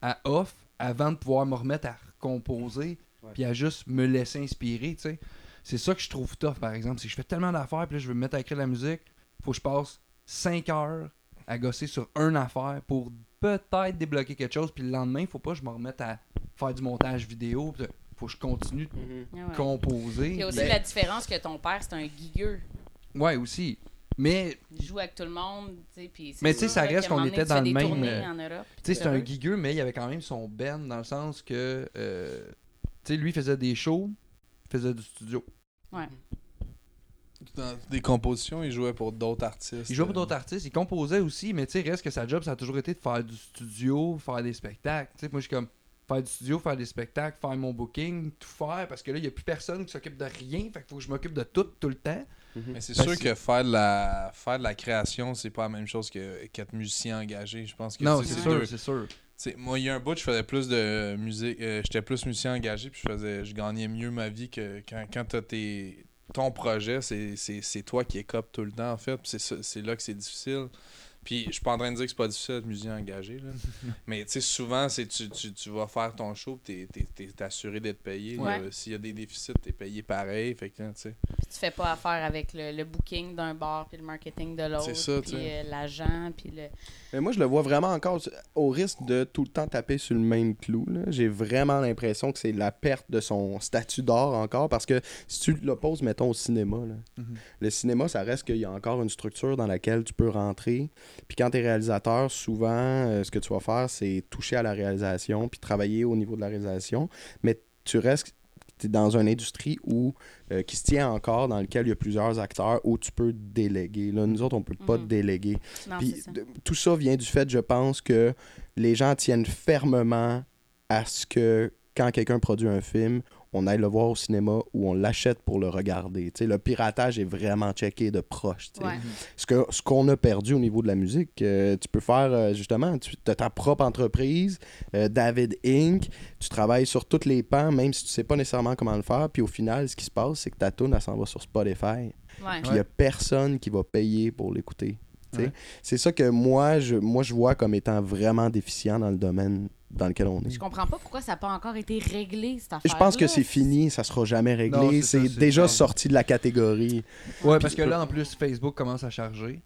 à off avant de pouvoir me remettre à recomposer. Puis à juste me laisser inspirer, tu sais. C'est ça que je trouve tough, par exemple. C'est que je fais tellement d'affaires, puis là, je veux me mettre à écrire de la musique. Faut que je passe 5 heures à gosser sur une affaire pour peut-être débloquer quelque chose. Puis le lendemain, faut pas que je me remette à faire du montage vidéo. Puis faut que je continue de ouais. composer. Il y a aussi Ben, la différence que ton père, c'est un gigueux. Ouais, aussi. Mais Il joue avec tout le monde, tu sais, puis Mais tu sais, ça reste qu'on était dans le même, euh, Tu sais, c'est un heureux. gigueux, mais il y avait quand même son ben dans le sens que. euh, tu sais, lui faisait des shows, il faisait du studio. Ouais. Dans des compositions, il jouait pour d'autres artistes. Il jouait pour d'autres artistes, il composait aussi, mais tu sais, reste que sa job, ça a toujours été de faire du studio, faire des spectacles. Tu sais, moi, je suis comme faire du studio, faire des spectacles, faire mon booking, tout faire, parce que là, il n'y a plus personne qui s'occupe de rien, fait qu'il faut que je m'occupe de tout, tout le temps. Mais c'est sûr que faire de la faire de la création, c'est pas la même chose que qu'être musicien engagé. Je pense que Non, c'est sûr, c'est sûr. moi, il y a un bout, je faisais plus de musique. euh, J'étais plus musicien engagé, puis je faisais, je gagnais mieux ma vie que quand, quand t'as tes, ton projet, c'est- c'est c'est toi qui écopes tout le temps, en fait. c'est là que c'est difficile. Puis je suis pas en train de dire que c'est pas difficile d'être musicien engagé, là. mais tu sais, souvent, c'est tu, tu, tu vas faire ton show, puis t'es t'es- t'es assuré d'être payé. Ouais. S'il y a des déficits, t'es payé pareil. Fait que, tu sais. Puis tu fais pas affaire avec le, le booking d'un bar, puis le marketing de l'autre, C'est ça, puis tu sais. euh, l'agent, puis le... Mais moi, je le vois vraiment encore au risque de tout le temps taper sur le même clou. J'ai vraiment l'impression que c'est la perte de son statut d'art encore parce que si tu l'opposes, mettons, au cinéma, là, Mhm. le cinéma, ça reste qu'il y a encore une structure dans laquelle tu peux rentrer. Puis quand tu es réalisateur, souvent, euh, ce que tu vas faire, c'est toucher à la réalisation puis travailler au niveau de la réalisation. Mais tu restes es dans une industrie où, euh, qui se tient encore, dans lequel il y a plusieurs acteurs, où tu peux déléguer. Là, nous autres, on peut pas Mhm. déléguer. Non, Puis ça. tout ça vient du fait, je pense, que les gens tiennent fermement à ce que quand quelqu'un produit un film, on aille le voir au cinéma ou on l'achète pour le regarder. Tu sais, le piratage est vraiment checké de proche. Ouais. Ce que- ce qu'on a perdu au niveau de la musique, euh, tu peux faire euh, justement, tu as ta propre entreprise, euh, David Inc., tu travailles sur tous les pans, même si tu sais pas nécessairement comment le faire, puis au final, ce qui se passe, c'est que ta tune, elle s'en va sur Spotify. Puis il n'y a personne qui va payer pour l'écouter. tu sais. Ouais. C'est ça que moi je, moi, je vois comme étant vraiment déficient dans le domaine dans lequel on est. Je comprends pas pourquoi ça n'a pas encore été réglé, cette affaire Je pense que c'est fini, ça sera jamais réglé. C'est déjà sorti de la catégorie. Ouais, parce que là, en plus, Facebook commence à charger.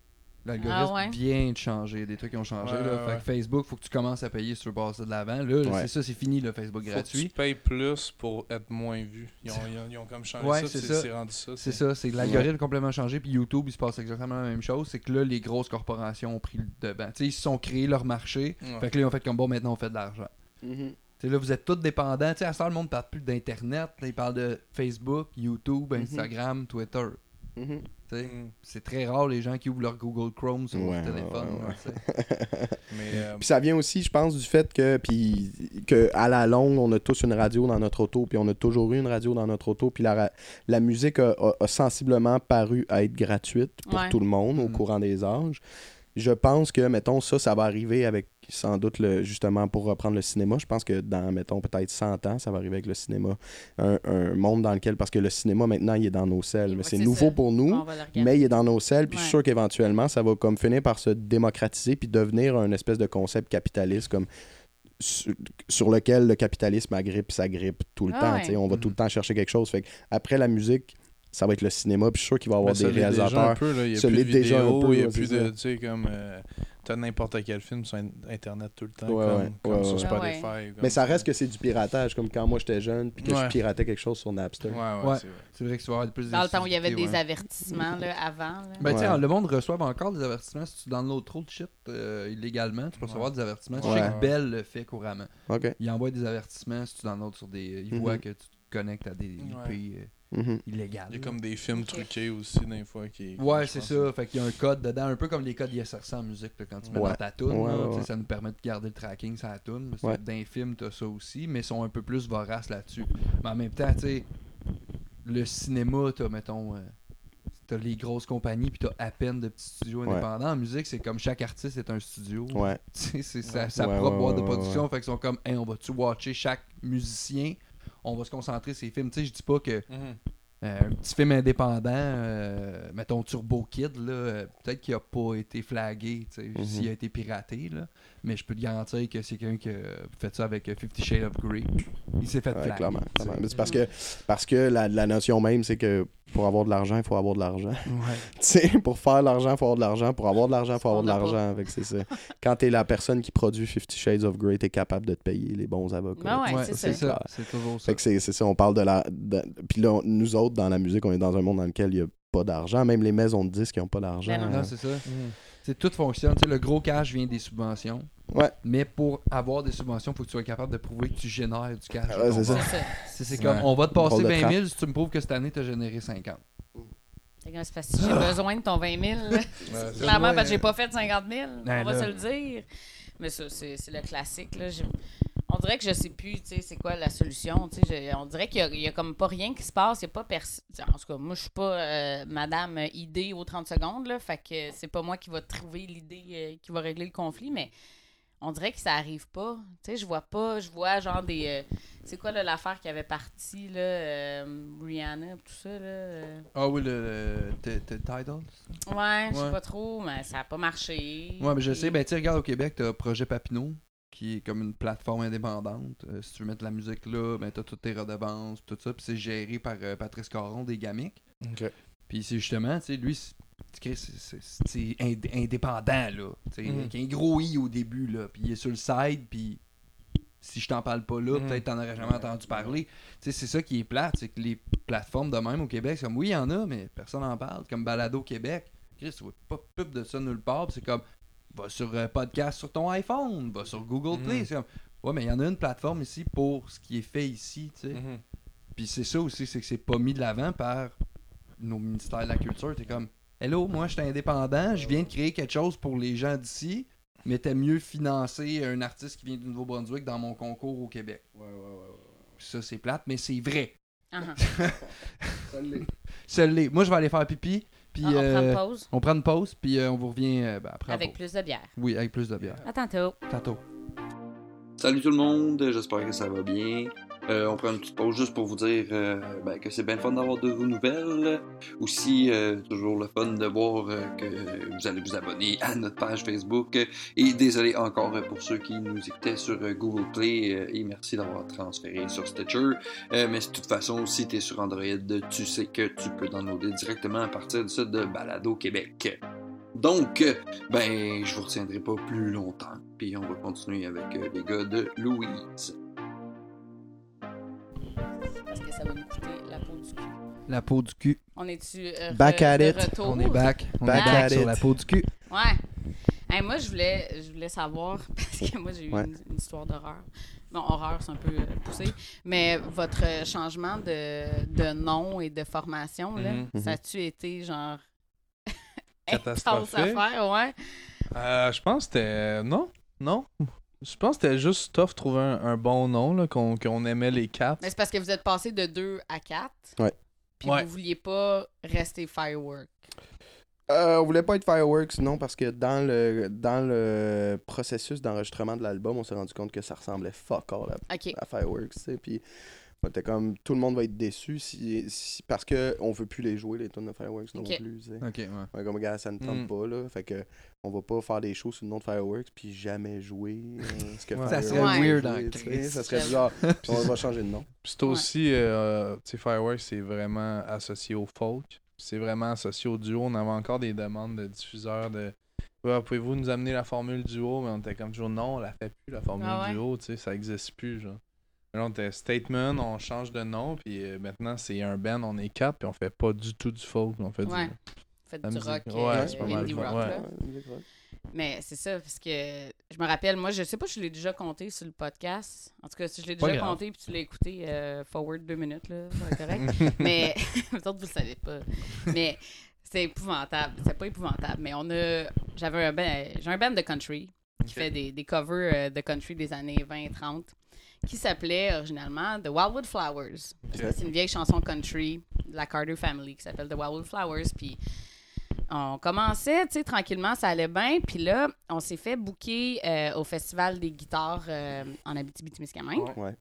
L'algorithme Ah ouais? vient de changer. Des trucs qui ont changé. Ouais, là. ouais, Fait ouais. que Facebook, faut que tu commences à payer si tu veux passer de l'avant. Là, Ouais. c'est ça, c'est fini, le Facebook Faut que tu gratuit. payes plus pour être moins vu. Ils ont, ils ont- ils ont comme changé Ouais, ça, c'est rendu ça. C'est ça, c'est l'algorithme a complètement changé. Puis YouTube, il se passe exactement la même chose. C'est que là, les grosses corporations ont pris le devant. Tu sais, ils se sont créés leur marché. Ouais. Fait que là, ils ont fait comme bon, maintenant, on fait de l'argent. Mhm. Sais, là, vous êtes tous dépendants. À ça, le monde parle plus d'Internet. Là, Il parle de Facebook, YouTube, Mhm. Instagram, Twitter. Mhm. Sais, Mm. C'est très rare les gens qui ouvrent leur Google Chrome sur Ouais, leur téléphone. ouais, ouais. là, tu sais. Mais euh, Puis ça vient aussi, je pense, du fait que, puis, que à la longue, on a tous une radio dans notre auto, puis on a toujours eu une radio dans notre auto, puis la, la musique a, a- a sensiblement paru à être gratuite pour Ouais. tout le monde au Mhm. courant des âges. Je pense que, mettons, ça, ça va arriver avec, sans doute, le, justement, pour reprendre le cinéma, je pense que dans, mettons, peut-être 100 ans, ça va arriver avec le cinéma. Un, un monde dans lequel, parce que le cinéma, maintenant, il est dans nos selles. C'est nouveau ça. pour nous. Mais il est dans nos selles, puis je suis sûr qu'éventuellement, ça va comme finir par se démocratiser puis devenir un espèce de concept capitaliste comme sur, sur lequel le capitalisme agrippe, s'agrippe tout le Ah temps. ouais. On va Mhm. tout le temps chercher quelque chose. Fait que après la musique, ça va être le cinéma, puis je suis sûr qu'il va y avoir des réalisateurs. peu, là. Il y a Ça plus de l'est déjà un vidéos, peu, il y a plus de, tu sais, comme, euh, t'as n'importe quel film sur in- Internet tout le temps, Ouais, comme, ouais, comme ouais, sur ouais. Spotify. Ah comme Mais ça reste que c'est du piratage, comme quand moi j'étais jeune, puis que Ouais. je piratais quelque chose sur Napster. Ouais, ouais, Ouais. c'est vrai. Que tu vas avoir plus Dans le temps où il y avait des avertissements là, avant. là. Ben, Ouais. le monde reçoit encore des avertissements si tu downloads trop de shit euh, illégalement. Tu peux recevoir des avertissements. Je sais que Bell le fait couramment. Il envoie des avertissements si tu downloads sur des. Il Mhm. voit que tu te connectes à des IP Mhm. illégales. Il y a comme des films truqués aussi, des fois. Qui, Ouais, c'est ça. Fait qu'il y a un code dedans, un peu comme les codes ISRC en musique, là, quand tu mets Ouais. dans ta tune. Ouais, là, ouais. Ça nous permet de garder le tracking sur la tune. Les films, t'as ça aussi, mais ils sont un peu plus voraces là-dessus. Mais en même temps, tu sais, le cinéma, t'as, mettons, euh, t'as les grosses compagnies, puis t'as à peine de petits studios Ouais. indépendants. En musique, c'est comme chaque artiste est un studio. Ouais. C'est sa, Ouais. sa Ouais, propre ouais, boîte ouais, de production. ouais. Fait qu'ils sont comme, hey, on va-tu watcher chaque musicien On va se concentrer sur les films. Tu sais, je dis pas que Mhm. euh, un petit film indépendant, euh, mettons Turbo Kid, là, euh, peut-être qu'il a pas été flagué, tu sais, Mhm. s'il a été piraté, là, mais je peux te garantir que c'est quelqu'un qui a fait ça avec Fifty Shades of Grey. Il s'est fait Ouais, clairement, tu C'est parce que, parce que la, la notion même, c'est que pour avoir de l'argent, il faut avoir de l'argent. Ouais. Tu pour faire de l'argent, il faut avoir de l'argent. Pour avoir de l'argent, il faut avoir de l'argent. C'est ça. Quand t'es la personne qui produit Fifty Shades of Grey, t'es capable de te payer les bons avocats. Ben ouais, Ouais, c'est ça. C'est toujours ça. Fait que c'est ça, on parle de la. de- Puis là, on- nous autres, dans la musique, on est dans un monde dans lequel il n'y a pas d'argent. Même les maisons de disques, ils n'ont pas d'argent. Ben non. Non, c'est ça. C'est tout fonctionne. Tu sais, le gros cash vient des subventions. Ouais. Mais pour avoir des subventions, il faut que tu sois capable de prouver que tu génères du cash. Ouais, c'est ça. C'est comme, on va te passer Drôle de 20 trappe. 000 si tu me prouves que cette année, tu as généré 50. C'est parce que si j'ai besoin de ton 20 000, là, Ouais, c'est- clairement, parce que j'ai pas fait 50 000, Ben on va là. se le dire. Mais ça, c'est c'est le classique. Là. On dirait que je sais plus, tu sais, c'est quoi la solution. tu sais, je- On dirait qu'il y a- il y, a comme pas rien qui se passe. Il y a pas personne. En tout cas, moi, je suis pas euh, Madame idée aux 30 secondes, là. Fait que c'est pas moi qui va trouver l'idée euh, qui va régler le conflit, mais on dirait que ça arrive pas. Tu sais, je vois pas. Je vois genre des. euh, c'est quoi l'affaire qui avait parti, là, euh, Rihanna, tout ça, là. euh. Ah oui, le, le Tidal. Ouais, je sais Ouais. pas trop, mais ça a pas marché. Ouais, mais je sais, ben tu sais, regarde au Québec, t'as Projet Papineau, qui est comme une plateforme indépendante. Euh, si tu veux mettre de la musique là, ben t'as toutes tes redevances, tout ça, puis c'est géré par euh, Patrice Caron des Gamics. Ok. Puis c'est justement, tu sais, lui, c'est- tu ind- indépendant, là. Tu sais, avec un gros i au début, là, puis il est sur le side, puis si je t'en parle pas là, Mhm. peut-être t'en aurais jamais entendu parler. Tu sais, c'est ça qui est plate, c'est que les plateformes de même au Québec, c'est comme, oui, il y en a, mais personne n'en parle. Comme Balado Québec, Chris, tu vois pas de pub de ça nulle part, c'est comme, va sur euh, podcast sur ton iPhone, va sur Google Play. Mhm. C'est comme, ouais, mais il y en a une plateforme ici pour ce qui est fait ici, tu sais. Mhm. Puis c'est ça aussi, c'est que c'est pas mis de l'avant par nos ministères de la culture. T'es comme, hello, moi je suis indépendant, je viens de créer quelque chose pour les gens d'ici, mais t'as mieux financer un artiste qui vient du Nouveau-Brunswick dans mon concours au Québec. Ouais, ouais, ouais. Ça, c'est plate, mais c'est vrai. Ah, ah. Ça l'est. Ça l'est. Moi, je vais aller faire pipi, puis Ah, on prend euh, une pause on prend une pause, puis euh, on vous revient euh, ben, après. avec plus de bière. Oui, avec plus de bière. À tantôt. Tantôt. Salut tout le monde, j'espère que ça va bien. Euh, on prend une petite pause juste pour vous dire euh, ben, que c'est bien fun d'avoir de vos nouvelles. Aussi, euh, toujours le fun de voir que vous allez vous abonner à notre page Facebook. Et désolé encore pour ceux qui nous écoutaient sur Google Play et merci d'avoir transféré sur Stitcher. Mais de toute façon, si tu es sur Android, tu sais que tu peux downloader directement à partir du site de Balado Québec. Donc, ben, je vous retiendrai pas plus longtemps. Puis on va continuer avec les gars de Louise. Parce que ça va nous coûter la peau du cul. La peau du cul. On est-tu euh, Back re- at de it. retour? On est back. On Back est back at sur it. la peau du cul. Ouais. Hey, moi, je voulais, je voulais savoir, parce que moi, j'ai eu Ouais. une, une histoire d'horreur. Bon, horreur, c'est un peu euh, poussé. Mais votre euh, changement de, de nom et de formation, là, Mhm. ça a-tu été genre. Catastrophique. à faire, ouais? Euh, je pense que c'était. Non, non. Je pense que c'était juste tough de trouver un, un bon nom, là, qu'on qu'on aimait les quatre. Mais c'est parce que vous êtes passé de 2 à 4. Ouais. Puis Ouais. vous vouliez pas rester firework. Euh, on voulait pas être Fireworks, non, parce que dans le, dans le processus d'enregistrement de l'album, on s'est rendu compte que ça ressemblait fuck all à, OK. à Fireworks, tu sais, puis était comme, tout le monde va être déçu si, si- parce que on veut plus les jouer, les tunes de Fireworks non plus, tu sais. Ok, ouais. Ouais, comme, gars, ça ne tente Mm. pas, là, fait que on va pas faire des shows sous le nom de Fireworks, puis jamais jouer euh, ce que Ouais. Ça serait weird joué, en tu sais, Christ. Ça serait bizarre. on va changer de nom. Puis c'est aussi, euh, tu sais, Fireworks, c'est vraiment associé au folk. C'est vraiment associé au duo. On avait encore des demandes de diffuseurs de. Ouais, Pouvez-vous nous amener la formule duo? Mais on était comme toujours, non, on la fait plus, la formule Ah ouais? duo, tu sais, ça existe plus, genre. On était Statement, on change de nom, puis euh, maintenant, c'est un band, on est quatre, puis on fait pas du tout du folk, on fait Ouais. du. Faites rock, Ouais, euh, c'est pas mal indie le fun, rock. ouais. là. Mais c'est ça, parce que je me rappelle, moi, je sais pas si je l'ai déjà compté sur le podcast. En tout cas, si je l'ai déjà grave. compté puis tu l'as écouté euh, forward deux minutes, là, être correct. mais peut-être vous le savez pas. Mais c'est épouvantable. C'est pas épouvantable, mais on a. J'avais un band, j'ai un band de country qui fait des, des covers de country des années 20-30 qui s'appelait originalement The Wildwood Flowers. C'est une vieille chanson country de la Carter Family qui s'appelle The Wildwood Flowers. Puis on commençait, tu sais, tranquillement, ça allait bien. Puis là, on s'est fait booker euh, au Festival des guitares euh, en Abitibi-Témiscamingue. Ouais.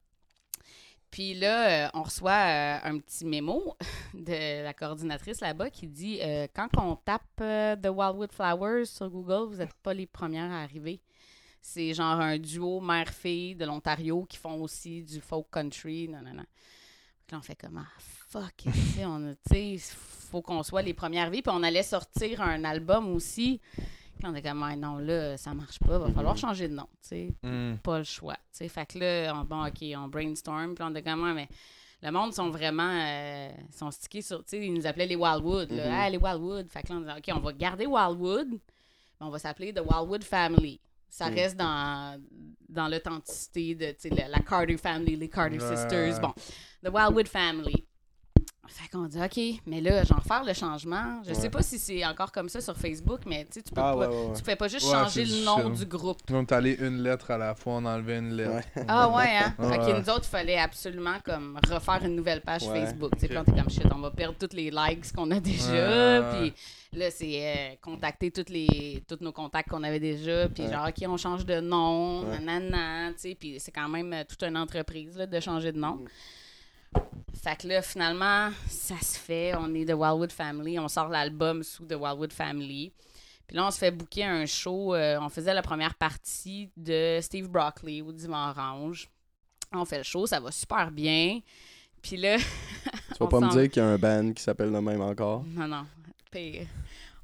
Puis là, euh, on reçoit euh, un petit mémo de la coordinatrice là-bas qui dit euh, quand on tape euh, The Wildwood Flowers sur Google, vous n'êtes pas les premières à arriver. C'est genre un duo mère-fille de l'Ontario qui font aussi du folk country. Non, non, non. Là, on fait comme ah, fuck, on sais, faut qu'on soit les premières vies. Puis on allait sortir un album aussi. Puis on était comme Ah, non, là, ça marche pas, va falloir changer de nom, Hmm. pas le choix. tu sais. Fait que là, on, bon, OK, on brainstorm, puis on était comme, Ouais, mais le monde sont vraiment, euh, sont stickés sur, ils nous appelaient les Wildwood, là. Mhm. Ah, les Wildwood. Fait que là, on disait, OK, on va garder Wildwood, mais on va s'appeler The Wildwood Family. Ça Mhm. reste dans, dans l'authenticité de, tu sais, la, la Carter Family, les Carter Ouais. Sisters. Bon, The Wildwood Family. Fait qu'on dit, OK, mais là, j'en refaire le changement. Je sais Ouais. pas si c'est encore comme ça sur Facebook, mais tu sais, peux Ah, pas, ouais, ouais, ouais. tu pouvais pas juste Ouais, changer le nom du groupe. On est allé une lettre à la fois, on enlevait une lettre. Ah ouais, hein? Ouais. Fait que nous autres, il fallait absolument comme refaire une nouvelle page Ouais. Facebook. Tu sais, était comme shit, on va perdre tous les likes qu'on a déjà. Ouais. Puis là, c'est euh, contacter toutes les, tous nos contacts qu'on avait déjà. Puis Ouais. genre, OK, on change de nom, Ouais. nanana, tu sais. Puis c'est quand même euh, toute une entreprise là, de changer de nom. Mm. Fait que là, finalement, ça se fait. On est The Wildwood Family. On sort l'album sous The Wildwood Family. Puis là, on se fait booker un show. euh, on faisait la première partie de Steve Broccoli au Divan Orange. On fait le show, ça va super bien. Puis là. Tu vas pas me dire qu'il y a un band qui s'appelle le même encore? Non, non.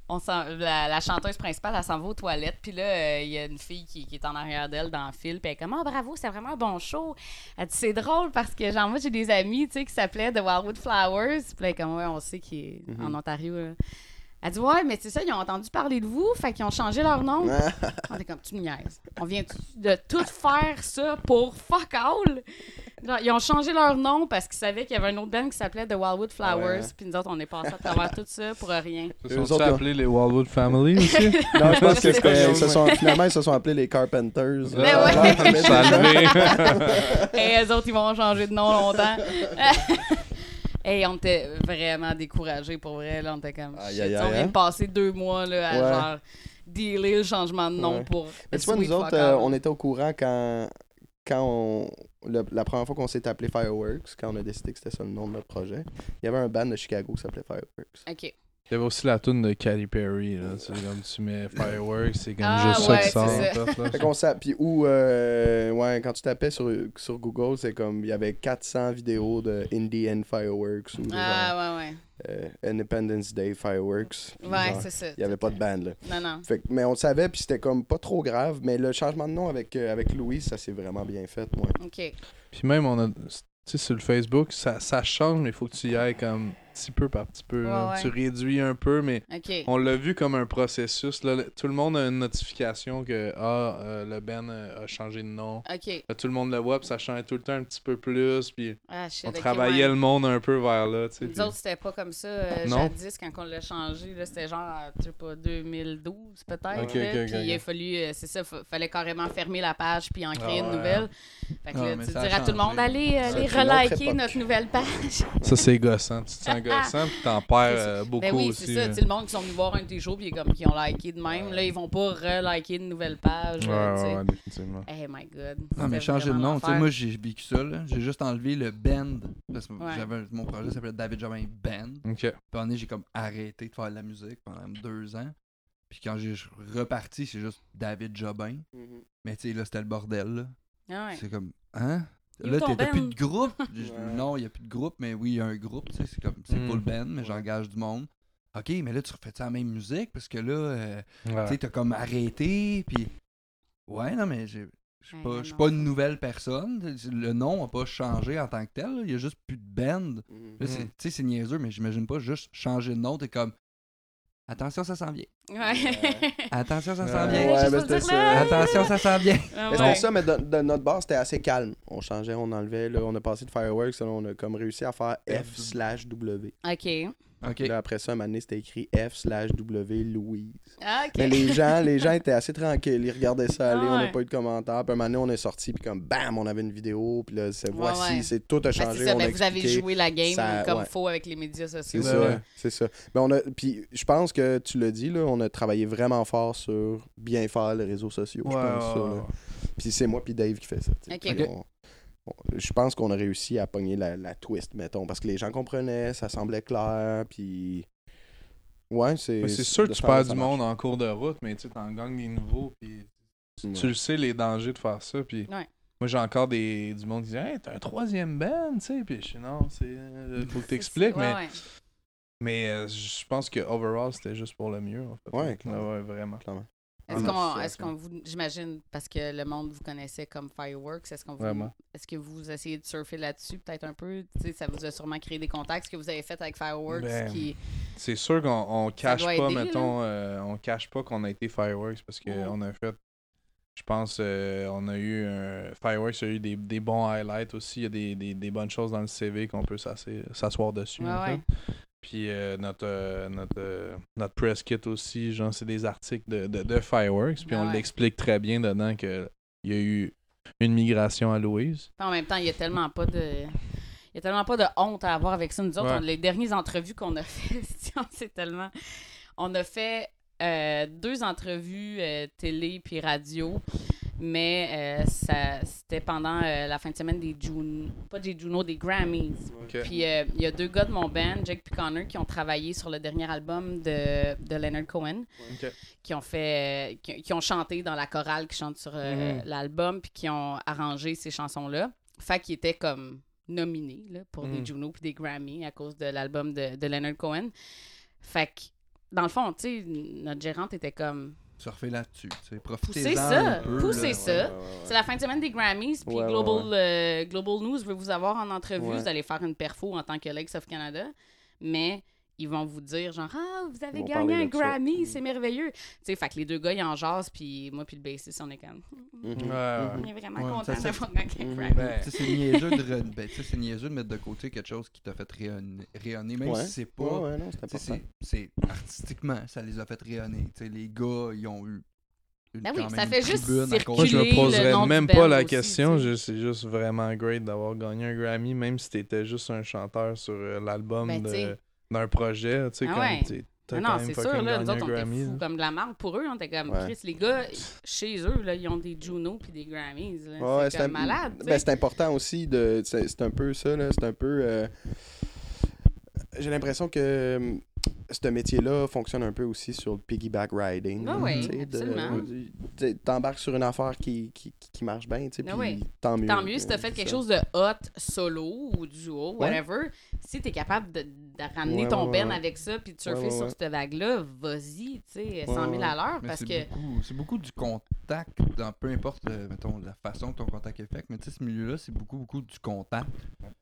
On la, la chanteuse principale, elle s'en va aux toilettes. Puis là, euh, il y a une fille qui, qui est en arrière d'elle dans le fil. Puis elle est comme, oh, bravo, c'est vraiment un bon show. Elle dit, c'est drôle parce que, genre, moi, j'ai des amis, tu sais, qui s'appelaient The Wildwood Flowers. Puis là, comme, ouais, on sait qu'il est Mhm. en Ontario. là. Elle dit Ouais, mais c'est ça, ils ont entendu parler de vous, fait qu'ils ont changé leur nom. Ah, On est comme, tu me niaises. On vient de tout faire ça pour fuck all? Genre, ils ont changé leur nom parce qu'ils savaient qu'il y avait un autre band qui s'appelait The Wildwood Flowers. Ouais. Puis nous autres, on est passés à travers tout ça pour rien. Ils Eux sont autres, appelés les Wildwood Family aussi? Non, je pense que ils se sont, finalement, ils se sont appelés les Carpenters. Mais Ah, ouais. Et eux autres, ils vont changer de nom longtemps. Et on était vraiment découragés pour vrai. Là, on était comme. Aïe, on vient hein? de passer deux mois là, à Ouais. genre dealer le changement de nom Ouais. pour. Mais tu vois, nous autres, euh, on était au courant quand, quand on. le- la première fois qu'on s'est appelé Fireworks, quand on a décidé que c'était ça le nom de notre projet, il y avait un band de Chicago qui s'appelait Fireworks. Ok. Il y avait aussi la tune de Katy Perry. Là. C'est comme tu mets Fireworks, c'est comme Ah, juste ouais, ça qui sort. ça. en fait, là. Fait qu'on s'a- Puis où, euh, ouais, quand tu tapais sur, sur Google, c'est comme, il y avait 400 vidéos de Indian Fireworks ou de genre, Ah, ouais, euh, Independence Day Fireworks. ouais. Ouais, c'est ça. Il n'y avait pas de band, là. Non, non. Fait mais on le savait, puis c'était comme pas trop grave. Mais le changement de nom avec, euh, avec Louis, ça s'est vraiment bien fait, moi. Ok. Puis même, on a. Tu sais, sur le Facebook, ça, ça change, mais il faut que tu y ailles comme petit peu par petit peu. ouais. Tu réduis un peu, mais on l'a vu comme un processus. Là. Tout le monde a une notification que ah, euh, le Ben euh, a changé de nom. Là, tout le monde le voit, puis ça change tout le temps un petit peu plus. Puis Ah, on travaillait ouais. le monde un peu vers là. tu sais, Nous puis- autres, c'était pas comme ça. euh, Non. Jadis, quand on l'a changé, c'était genre, tu sais pas, 2012 peut-être. Puis il a fallu, euh, c'est ça, fa- fallait carrément fermer la page puis en créer Ah une ouais. nouvelle. Fait que Ah, là, tu dire à tout le monde, allez, allez une reliker notre nouvelle page. Ça, c'est gossant. Tu te sens gossant, puis t'en perds euh, beaucoup ben oui, aussi. c'est ça. là. Tu sais, le monde qui sont venus voir un de tes shows puis comme qui ont liké de même, là, ils vont pas reliker une nouvelle page. Ouais, là, ouais, ouais, définitivement. Hey my god. Non, mais changer de vraiment nom. Tu sais, moi, j'ai vécu ça, là. J'ai juste enlevé le band. Parce que j'avais, mon projet s'appelait David Jobin Band. Ok. Puis j'ai comme arrêté de faire de la musique pendant deux ans. Puis quand j'ai reparti, c'est juste David Jobin. Mais tu sais, là, c'était le bordel, là. Ah ouais. C'est comme, hein? Là, t'as plus de groupe? Ouais. Non, il n'y a plus de groupe, mais oui, il y a un groupe, tu sais, c'est comme, c'est Mm. full band, mais j'engage du monde. Ok, mais là, tu refais la même musique? Parce que là, euh, tu Ouais. t'as comme arrêté, puis. Ouais, non, mais j'ai. Je suis pas, ça- une nouvelle personne. Le nom n'a pas changé en tant que tel. là. Il y a juste plus de band. Mhm. Là, c'est- Mm. Tu sais, c'est niaiseux, mais j'imagine pas juste changer de nom. T'es comme. Attention, ça s'en vient. Ouais. Attention, ça Ouais. s'en Ouais, mais c'était ça. Attention, ça s'en vient. Ah Mais ouais. c'était ça, mais de, de notre base, c'était assez calme. On changeait, on enlevait, là, on a passé de Fireworks, là, on a comme réussi à faire F slash W. Ok. Ok. Là, après ça, un moment donné, c'était écrit F slash W Louise. Ah, ok. Mais les gens, les gens étaient assez tranquilles, ils regardaient ça aller, Ah on n'a pas eu de commentaires. Puis un moment donné, on est sorti, puis comme bam, on avait une vidéo, puis là, c'est voici, ouais. c'est tout a Ben, changé. c'est ça, on a ben, vous avez joué la game Ça- comme ouais. faux avec les médias sociaux. C'est ça, ouais. c'est ça. Ben, on a, puis je pense que tu l'as dit, là, on a travaillé vraiment fort sur bien faire les réseaux sociaux. je pense. Puis c'est moi puis Dave qui fait ça. on- je pense qu'on a réussi à pogner la, la twist, mettons, parce que les gens comprenaient, ça semblait clair, puis... Ouais, c'est... Mais c'est sûr que tu perds du monde en cours de route, mais tu en gagnes des nouveaux, puis tu, Ouais. tu le sais les dangers de faire ça, puis Ouais. moi j'ai encore des, du monde qui dit Hey, t'as un troisième band, tu sais, puis je suis non, c'est euh, faut que t'expliques, ouais, mais, ouais. Mais euh, je pense que overall c'était juste pour le mieux, en fait. Ouais, clairement. ouais, vraiment. Clairement. Est-ce Ah, qu'on, est-ce qu'on vous, j'imagine, parce que le monde vous connaissait comme Fireworks, est-ce qu'on vous, est-ce que vous essayez de surfer là-dessus peut-être un peu, tu sais, ça vous a sûrement créé des contacts, ce que vous avez fait avec Fireworks, Ben, qui, C'est sûr qu'on on cache pas, aider, mettons, euh, on cache pas qu'on a été Fireworks parce Ouais. qu'on a fait, je pense, euh, on a eu un, Fireworks a eu des, des bons highlights aussi, il y a des, des, des bonnes choses dans le CV qu'on peut s'asseoir s'asseoir dessus. Ouais, en fait. ouais. Puis euh, notre, euh, notre, euh, notre press kit aussi, genre, c'est des articles de, de, de Fireworks. Puis Ah on ouais. l'explique très bien dedans qu'il y a eu une migration à Louise. en même temps, il y a tellement pas de, il y a tellement pas de honte à avoir avec ça. Nous autres, Ouais. on- les dernières entrevues qu'on a fait, c'est tellement, on a fait deux entrevues télé puis radio. Mais euh, ça, c'était pendant euh, la fin de semaine des Juno, pas des Juno, des Grammys. Puis euh, il y a deux gars de mon band, Jake et Connor, qui ont travaillé sur le dernier album de, de Leonard Cohen, qui ont fait, euh, qui, qui ont chanté dans la chorale qui chante sur euh, Mhm. l'album, puis qui ont arrangé ces chansons-là. Fait qu'ils étaient comme nominés là, pour des Mhm. Juno puis des Grammy à cause de l'album de, de Leonard Cohen. Fait que, dans le fond, tu sais, notre gérante était comme Surfer là-dessus. tu sais. Poussez Profitez-en ça, peu, poussez là. ça. C'est la fin de semaine des Grammys, puis Ouais, ouais, Global, euh, Global News veut vous avoir en entrevue. Ouais. Vous allez faire une perfo en tant que Legs of Canada. Mais ils vont vous dire genre ah vous avez Ils gagné un. Grammy, Mm. c'est merveilleux. Tu sais, fait que les deux gars ils en jasent puis moi puis le bassiste on est comme Mhm. Ouais, on est vraiment Ouais, content d'avoir gagné un Mhm. Grammy. Ben, c'est niaiseux, de re- ben, c'est niaiseux de mettre de côté quelque chose qui t'a fait rayonner, rayonner, même Ouais. si c'est pas. Ouais, ouais, non, c'est artistiquement, ça les a fait rayonner. Tu sais, les gars, ils ont eu. une- Ben oui, ça fait juste cause Moi, je circuler me poserais même pas la aussi, question. tu sais. je- C'est juste vraiment great d'avoir gagné un Grammy, même si t'étais juste un chanteur sur euh, l'album Ben, de- t'sais. D'un projet. Tu sais, Ah ouais. Non, quand non, même c'est fucking sûr, là, nous gagné autres, était fous là. comme de la marde pour eux. On était comme, Ouais. Chris, les gars, chez eux, là, ils ont des Juno puis des Grammys. là. Ouais, c'est comme un- malade, ben, c'est important aussi de. C'est c'est un peu ça, là. C'est un peu. euh, J'ai l'impression que ce métier-là fonctionne un peu aussi sur le piggyback riding. Ah oui, de- absolument. tu sais, T'embarques sur une affaire qui, qui, qui marche bien, tu sais, Ah puis oui. tant mieux. Tant mieux si t'as fait quelque ça. chose de hot, solo ou duo, Ouais. whatever. Si t'es capable de, de ramener Ouais, ton ouais, ben ouais. avec ça puis de surfer Ouais, ouais, sur ouais. cette vague-là, vas-y, tu sais, 100 000 ouais. à l'heure parce c'est que. beaucoup- C'est beaucoup du contact, dans peu importe euh, mettons, la façon que ton contact est fait. Mais tu sais, ce milieu-là, c'est beaucoup, beaucoup du contact.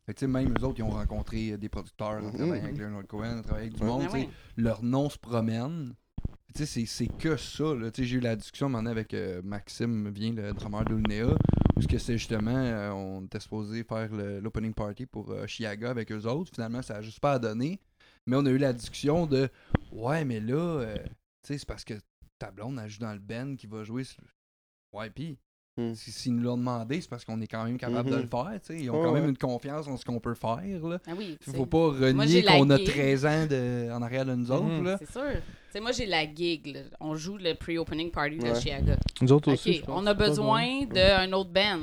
Fait que, tu sais, même eux autres, ils ont rencontré euh, des producteurs en Mhm. travaillant avec Leonard Cohen, en travaillant avec du Ouais. monde. Ben. Leur nom se promène. Tu sais, c'est- que ça. J'ai eu la discussion maintenant avec euh, Maxime, vient le drummer d'Ulnea, où c'est justement, euh, on était supposé faire l'opening party pour euh, Chiaga avec eux autres. Finalement, ça a juste pas à donner. Mais on a eu la discussion de Ouais, mais là, tu sais, c'est parce que ta blonde, elle joue dans le band qui va jouer. sur- Ouais, pis. Hmm. si- S'ils nous l'ont demandé, c'est parce qu'on est quand même capable de Mhm. le faire. tu sais. Ils ont quand même ouais. une confiance en ce qu'on peut faire. Là. Ah oui, Il sais. faut pas renier qu'on a gig. 13 ans de, en arrière de nous autres. Mhm. Là. C'est sûr. Tu sais, moi, j'ai la gig. là. On joue le pre-opening party de. Chiaga. Nous autres aussi, je pense. on a besoin d'un autre band.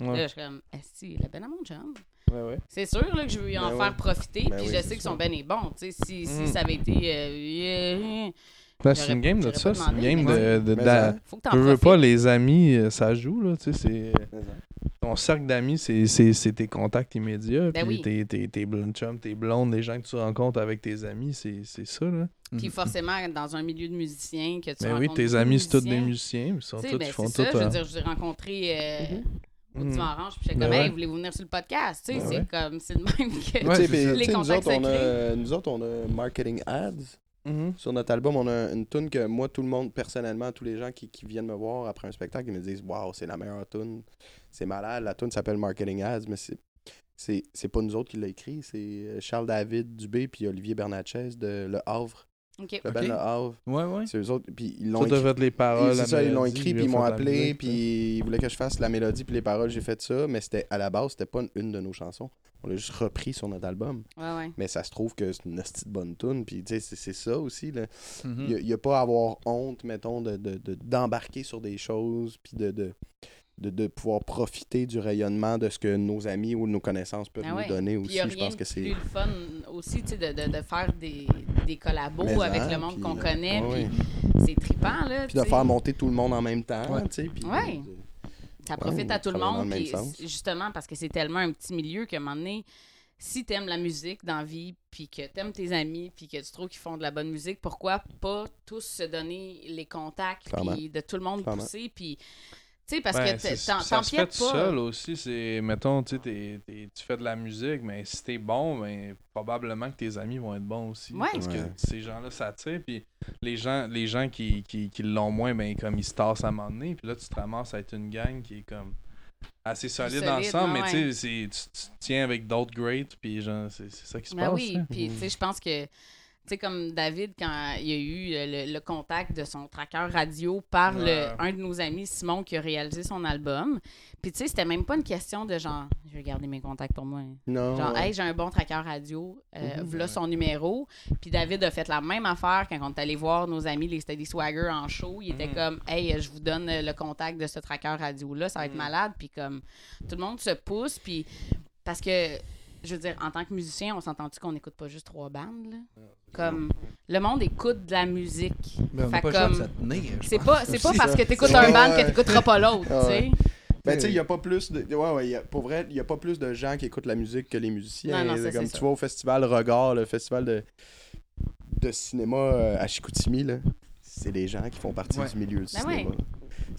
Ouais. Là, je suis comme, Esti, la band à mon chum. Ouais, ouais. C'est sûr là, que je veux y en Ben faire ouais. profiter, Ben puis oui, je sais que son ben est bon. Tu sais, si, si Mm. ça avait été. euh, yeah, c'est J'aurais- une game de ça. C'est une game de. de, faut que Tu veux pas, les amis, euh, ça joue, là. Tu sais, c'est. Ton cercle d'amis, c'est- c'est c'est tes contacts immédiats. Ben puis oui. tes, tes, tes blondes chums, tes blondes, les gens que tu rencontres avec tes amis, c'est c'est ça, là. Puis Mhm. forcément, dans un milieu de musiciens, que tu Ben oui, rencontres tes beaucoup de amis, c'est tous des musiciens. Ils, sont Tu tous, ben, ils font c'est ça, tout. je veux dire, je vous ai rencontré euh, au Mhm. Dimanche, puis j'étais Ben comme, hey, ouais. voulez-vous venir sur le podcast? Tu sais, Ben c'est ouais. comme, c'est le même que. Ouais, Tu c'est tu Les nous, contacts autres, on a, secrets. nous autres, on a marketing ads. Mhm. Sur notre album, on a une tune que moi, tout le monde, personnellement, tous les gens qui, viennent me voir après un spectacle, ils me disent Waouh, c'est la meilleure tune. C'est malade. La tune s'appelle Marketing Ads, mais c'est. C'est, c'est pas nous autres qui l'a écrit, c'est euh, Charles David Dubé puis Olivier Bernatchez de Le Havre. OK. Le band Ok. Le Havre. Ouais, ouais. C'est eux autres. Puis ils l'ont Ça écrit. devait être les paroles. C'est ça, ils l'ont écrit, puis ils m'ont appelé, puis ils voulaient que je fasse la mélodie, puis les paroles, j'ai fait ça, mais c'était à la base, c'était pas une de nos chansons. On l'a juste repris sur notre album. Ouais, ouais. Mais ça se trouve que c'est une hostie de bonne tune, puis tu sais, c'est- ça aussi. Là. Mhm. Il n'y a, pas à avoir honte, mettons, de, de- de- d'embarquer sur des choses, puis de, de, de, de pouvoir profiter du rayonnement de ce que nos amis ou nos connaissances peuvent Ah nous donner Puis aussi. y a Je pense que c'est. plus le fun aussi, tu sais, de, de, de faire des, des collabos Mais avec en, le monde qu'on euh, connaît, ouais, puis c'est trippant, là. Puis tu de sais. faire monter tout le monde en même temps, Ouais. tu sais. Puis Ouais. Ça profite Ouais, à tout le monde. puis justement, parce que c'est tellement un petit milieu qu'à un moment donné, si t'aimes la musique dans la vie, puis que t'aimes tes amis, puis que tu trouves qu'ils font de la bonne musique, pourquoi pas tous se donner les contacts, puis de tout le monde Clairement. pousser, puis... Tu sais, parce Ben, que t'en- ça se fait t'empiètes tout pas. seul aussi. C'est, mettons, tu sais, t'es- t'es- tu fais de la musique, mais si t'es bon, ben, probablement que tes amis vont être bons aussi. Ouais. Parce que Ouais. ces gens-là s'attirent, puis les gens, les gens qui, qui, qui l'ont moins, ben, comme ils se tassent à un moment donné, puis là, tu te ramasses à être une gang qui est comme assez solide, solide, ensemble, ouais, mais tu tu tiens avec d'autres greats, puis genre, c'est, c'est ça qui se Ben passe. oui, hein. puis tu sais, je pense que, tu sais, comme David, quand il y a eu euh, le, le contact de son tracker radio par le, un de nos amis, Simon, qui a réalisé son album, puis tu sais, c'était même pas une question de genre, je vais garder mes contacts pour moi. Non. Genre, hey, j'ai un bon tracker radio, euh, Mhm. voilà son numéro. Puis David a fait la même affaire quand on est allé voir nos amis, les Steady Swagger, en show. Il était Mhm. comme, hey, je vous donne euh, le contact de ce tracker radio-là, ça va être Mhm. malade. Puis comme, tout le monde se pousse. Puis parce que, je veux dire, en tant que musicien, on s'entend-tu qu'on n'écoute pas juste trois bandes, là? Comme, le monde écoute de la musique. On Fait pas comme- C'est pas, c'est pas parce que t'écoutes un band Ouais. que t'écouteras pas l'autre, Ah tu sais. Ben, tu sais, il n'y a pas plus de. Ouais, ouais, y a- pour vrai, il n'y a pas plus de gens qui écoutent la musique que les musiciens. Non, non, ça, C'est comme tu ça. vas au festival Regard, le festival de, de cinéma euh, à Chicoutimi, là. C'est des gens qui font partie Ouais. du milieu du Ben cinéma.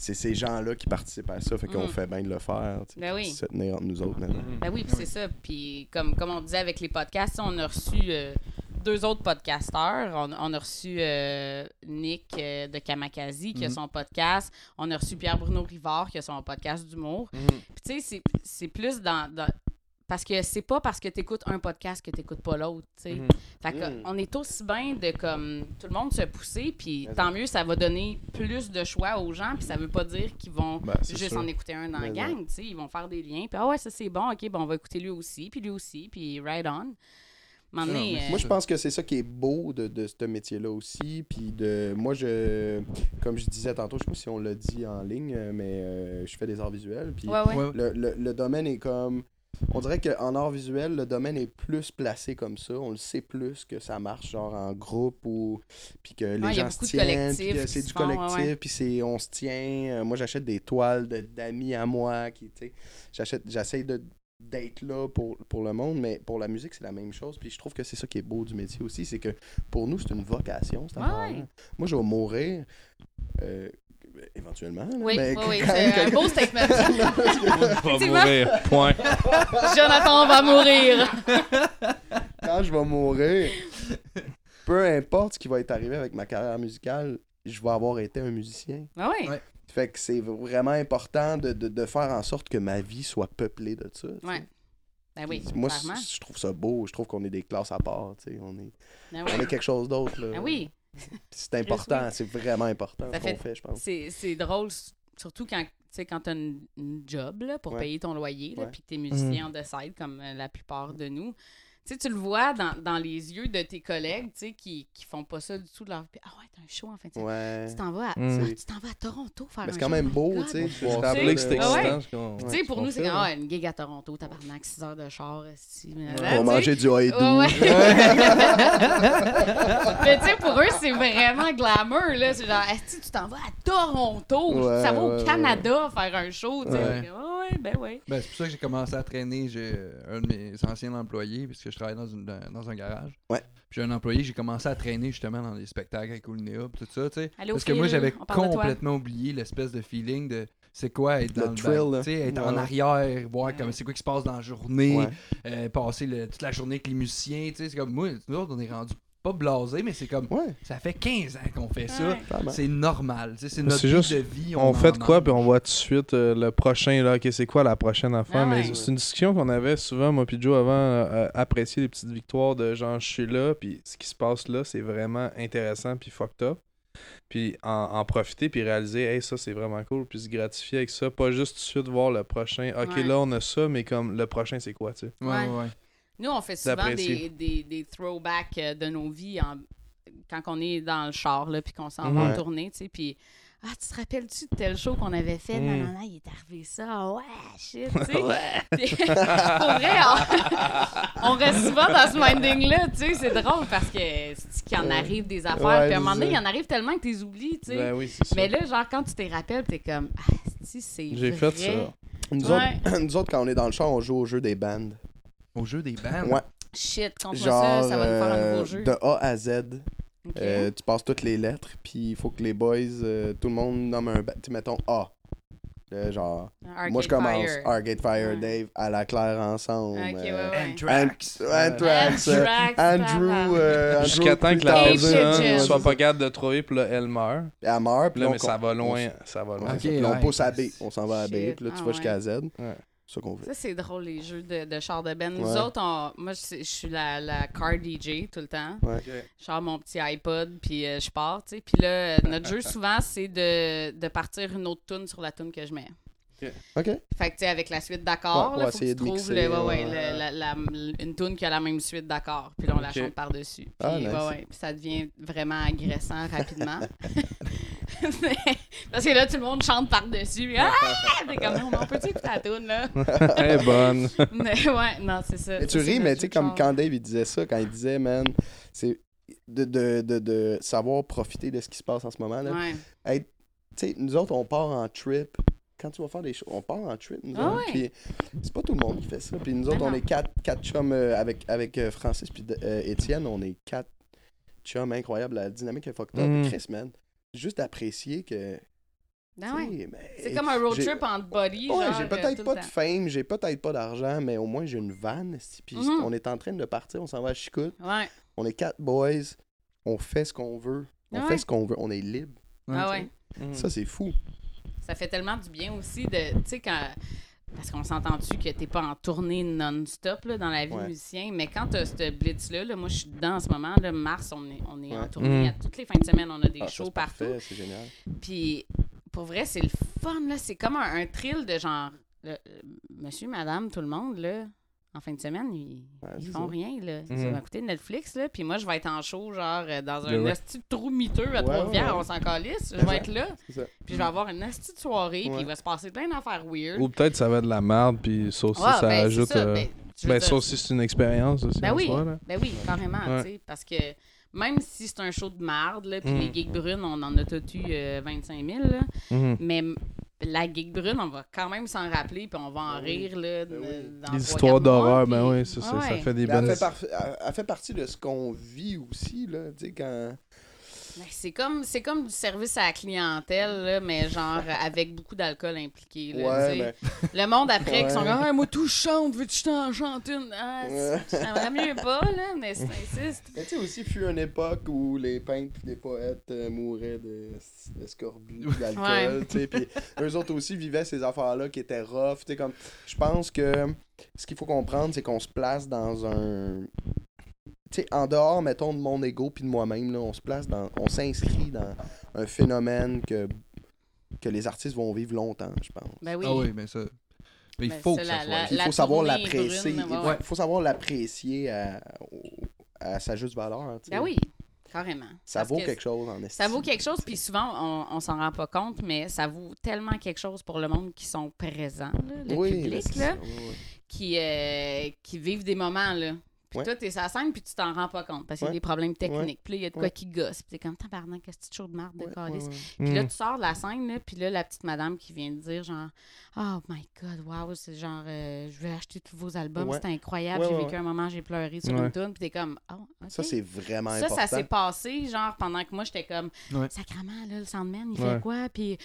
C'est ces gens-là qui participent à ça, fait qu'on Mm. fait bien de le faire. Ben oui. Se tenir entre nous autres maintenant. Mhm. Ben oui, puis c'est ça. Puis comme, comme on disait avec les podcasts, on a reçu euh, deux autres podcasteurs. On, on a reçu euh, Nick euh, de Kamakazi qui a Mhm. son podcast. On a reçu Pierre-Bruno Rivard qui a son podcast d'humour. Puis tu sais, c'est- c'est plus dans, dans- Parce que c'est pas parce que tu écoutes un podcast que tu n'écoutes pas l'autre, tu sais. Mhm. Fait que Mhm. on est aussi bien de comme tout le monde se pousser, puis tant mieux, ça va donner plus de choix aux gens, puis ça veut pas dire qu'ils vont Ben, juste sûr. en écouter un dans la Mais gang, tu sais. Ils vont faire des liens, puis ah ouais, ça c'est bon, ok, bon, on va écouter lui aussi, puis lui aussi, puis right on. Euh, Moi, je pense que c'est ça qui est beau de, de ce métier-là aussi. Puis de, moi, je, comme je disais tantôt, je sais pas si on l'a dit en ligne, mais euh, je fais des arts visuels. Puis ouais, ouais. Ouais. le, le, le domaine est comme. On dirait qu'en art visuel, le domaine est plus placé comme ça. On le sait plus que ça marche genre en groupe ou puis que les Ouais, gens se tiennent, puis que c'est du font, collectif, ouais. puis c'est on se tient. Euh, moi, j'achète des toiles de- d'amis à moi qui, tu sais, j'achète, j'essaie de d'être là pour, pour le monde, mais pour la musique, c'est la même chose. Puis je trouve que c'est ça qui est beau du métier aussi, c'est que pour nous, c'est une vocation, ouais. Moi, je vais mourir euh, éventuellement. Oui, mais oui, oui, quand- c'est un beau statement. Va mourir. Point. Jonathan va mourir. quand je vais mourir, peu importe ce qui va être arrivé avec ma carrière musicale, je vais avoir été un musicien. Ah. Ouais. Fait que c'est vraiment important de, de, de faire en sorte que ma vie soit peuplée de ça. Ouais. Ben oui, Puis Moi, je trouve ça beau. Je trouve qu'on est des classes à part. tu sais. On est, Ben on oui. est quelque chose d'autre. là. Ben oui. C'est important. C'est vraiment important ce qu'on fait- je pense. C'est drôle, surtout quand tu sais, quand as une, une job là, pour Ouais. payer ton loyer, puis que tu es musicien on the side, comme euh, la plupart de nous. Tu sais, tu le vois dans, dans les yeux de tes collègues tu sais, qui, qui font pas ça du tout de leur vie. Ah ouais, t'as un show en fin de semaine. Ouais. Tu t'en vas, à, Mm. ah, tu t'en vas à Toronto faire Mais un c'est quand show. même beau, God. tu sais. Je rappelais que c'était. Ah excitant. Tu sais, pour nous, c'est fait, ah, une gig à Toronto, tabarnak, 6 heures de char, On sais. manger du haïdou. Mais tu sais, pour eux, c'est vraiment glamour, là. C'est genre, est tu t'en vas à Toronto? Ouais, ça va au ouais, Canada faire un show, tu sais. Ouais. Ben ouais. Ben, c'est pour ça que j'ai commencé à traîner. J'ai un de mes anciens employés, je travaille dans, une, dans- dans un garage. Ouais. Puis j'ai un employé, j'ai commencé à traîner justement dans les spectacles avec Oulinéa, pis tout ça, tu sais. Allô, Parce que moi, j'avais complètement oublié l'espèce de feeling de c'est quoi être Le dans thrill, le sais, être en arrière, voir comme c'est quoi qui se passe dans la journée, Ouais. euh, passer le- toute la journée avec les musiciens, tu sais, c'est comme moi, nous autres, on est rendu pas blasés, mais c'est comme Ouais, ça fait 15 ans qu'on fait ça. Ouais. C'est normal, tu sais, c'est notre juste, de vie. On en fait de quoi, puis on voit tout de suite euh, le prochain, là, ok, c'est quoi la prochaine affaire? Ah mais ouais. c'est une discussion qu'on avait souvent, moi puis Joe, avant, euh, apprécier les petites victoires de genre, je suis là, puis ce qui se passe là, c'est vraiment intéressant, puis fucked up. Puis en, en profiter, puis réaliser, hey, ça c'est vraiment cool, puis se gratifier avec ça. Pas juste tout de suite voir le prochain, ok, Ouais. là on a ça, mais comme le prochain c'est quoi, tu sais? Ouais, Ouais. Ouais, ouais. Nous, on fait souvent des, des, des throwbacks euh, de nos vies en- quand on est dans le char, là, puis qu'on s'en va en tournée, tu sais, puis... Ah, tu te rappelles-tu de tel show qu'on avait fait? Mm. Non, non, non, il est arrivé ça. Ah Ouais, shit, tu sais. Puis, Pour vrai, on, on reste souvent dans ce minding-là, tu sais. C'est drôle parce que c'est qu'il en arrive des affaires. Ouais, puis à un moment donné, il en arrive tellement que tu les oublies, tu sais. Ben oui. Mais là, genre, quand tu t'es rappelles, t'es comme, ah, si, c'est J'ai fait ça. Nous, Ouais. autres, nous autres, quand on est dans le char, on joue au jeu des bandes. Au jeu des bandes. Ouais. Shit, contre Genre, ça, ça va nous faire un euh, nouveau jeu. de A à Z. Euh, tu passes toutes les lettres, puis il faut que les boys, euh, tout le monde nomme un. Tu mettons A. Euh, genre, Arcade moi je commence. Fire. Arcade Fire, Ouais. Dave, à la claire ensemble. Ok, ouais, euh, ouais. Anthrax. Ant- Anthrax, Anthrax, Andrew, Jusqu'à temps que la personne soit pas capable de trouver, puis là, elle meurt. Elle meurt, puis Là, là, mais on- ça va on- loin. Ça va loin. Ouais, Ok, ça. Puis là, on pousse à B. On s'en va à B, puis là, tu Ah, vas jusqu'à ouais. Z. Ça qu'on fait. Ça, c'est drôle, les jeux de, de char de Ben. Nous Ouais. autres, on- moi, je, je suis la, la car DJ tout le temps. Ouais. Je sors mon petit iPod, puis euh, je pars, tu sais. Puis là, euh, notre jeu, souvent, c'est de, de partir une autre tune sur la tune que je mets. Ok. Fait que, tu sais, avec la suite d'accords, Ouais, là, faut que tu trouves mixer, le- ouais, ouais, ouais. le- la- la- une tune qui a la même suite d'accords. Puis là, on la chante par-dessus. Puis, Ah, nice. ouais, ouais, puis ça devient vraiment agressant rapidement. Parce que là, tout le monde chante par-dessus. Ah! T'es comme, on peut-tu écouter la là? Elle est bonne. mais ouais, non, c'est ça. Mais tu ris, mais tu sais, comme quand Dave il disait ça, quand il disait, man, c'est de, de, de, de savoir profiter de ce qui se passe en ce moment. Là. Ouais. Tu sais, nous autres, on part en trip. Quand tu vas faire des choses, on part en trip, nous Ah autres. ouais. Puis c'est pas tout le monde qui fait ça. Puis nous Ah autres, on non. est quatre, quatre chums euh, avec, avec euh, Francis puis euh, Étienne. On est quatre chums incroyables. La dynamique est fucked up. Mm. Chris, man. Juste apprécier que. Ah ouais. mais- C'est comme un road trip en body. Ouais, j'ai euh, peut-être pas de temps. fame, j'ai peut-être pas d'argent, mais au moins j'ai une vanne. Puis Mhm. on est en train de partir, on s'en va à Chicout. Ouais. On est quatre boys, on fait ce qu'on veut. On Ah fait ce qu'on veut, on est libre. Ah ouais. Mm. Ça, c'est fou. Ça fait tellement du bien aussi de. Tu sais, quand. Parce qu'on s'entend-tu que t'es pas en tournée non-stop là, dans la vie Ouais. musicien, mais quand t'as ce blitz-là, là, moi je suis dedans en ce moment, là, mars, on est, on est en tournée. Mm. À toutes les fins de semaine, on a des Ah, shows partout. C'est génial. Puis pour vrai, c'est le fun, là. C'est comme un, un thrill de genre. le- euh, monsieur, madame, tout le monde, là. En fin de semaine, ils, Ouais, ils font ça. rien, là. Ça Mhm. va coûter Netflix, là. Puis moi, je vais être en show, genre, euh, dans un rec- esti de trou miteux à Trois-Rivières, ouais. on s'en calisse. Je vais être là. Puis je vais avoir une esti de soirée, puis il va se passer plein d'affaires weird. Ou peut-être ça va être de la merde, puis ça aussi, Ouais, ça ben, ajoute. ça, euh, ben, Ben, dire, ça aussi, c'est une expérience aussi. Ben en oui, là. ben oui, carrément, Ouais. tu sais, parce que même si c'est un show de marde, là, puis Mm. les gigs brunes, on en a tout eu euh, 25 000, là, Mhm. mais la gig brune, on va quand même s'en rappeler, puis on va en Ben oui. rire, là, Ben dans Les histoires d'horreur, puis- ben oui, ça, ça, fait des Mais elle, bonnes. fait par- elle- elle fait partie de ce qu'on vit aussi, là. Tu sais, quand. Ben, c'est comme c'est comme du service à la clientèle, là, mais genre euh, avec beaucoup d'alcool impliqué. Là, Ouais, tu sais. mais. Le monde après qui sont Ouais. comme Ah, moi tout chante, veux-tu que t'en chante une? Ah, Ouais. J'aimerais mieux pas, là, mais c'est insiste. Mais tu sais, aussi, fut une époque où les peintres et les poètes euh, mouraient de, de scorbut, d'alcool, Ouais. tu sais, puis eux autres aussi vivaient ces affaires-là qui étaient rough, tu sais, comme... Je pense que ce qu'il faut comprendre, c'est qu'on se place dans un... Tu sais, en dehors, mettons, de mon ego puis de moi-même, là, on se place dans... On s'inscrit dans un phénomène que, que les artistes vont vivre longtemps, je pense. Ben oui. Ah oui, mais ça. Mais il Ben, faut ça, que la- ça soit. la- il faut savoir l'apprécier. brune, Il ouais, faut- savoir l'apprécier à, à sa juste valeur. tu sais. Ben oui, carrément. Ça Parce vaut que quelque chose en Ça estime. vaut quelque chose, puis souvent, on, on s'en rend pas compte, mais ça vaut tellement quelque chose pour le monde qui sont présents, là, le Oui, public, là, ça, oui. qui, euh, qui vivent des moments, là. Puis Ouais. toi, t'es sur la scène, puis tu t'en rends pas compte, parce qu'il y a des problèmes techniques. Puis là, il y a de quoi Ouais. qui gosse. Puis t'es comme, tabarnak, qu'est-ce que tu de marde de calice? ouais, ouais. Puis là, Mhm. tu sors de la scène, là, puis là, la petite madame qui vient de dire, genre, oh my god, wow, c'est genre, euh, je vais acheter tous vos albums, Ouais. c'était incroyable, Ouais, j'ai ouais, vécu un moment, j'ai pleuré sur Ouais. une tune, puis t'es comme, oh. Ça, c'est vraiment Ça, important. ça s'est passé, genre, pendant que moi, j'étais comme, Ouais. sacrement, là, le Sandman, il Ouais. fait quoi? Puis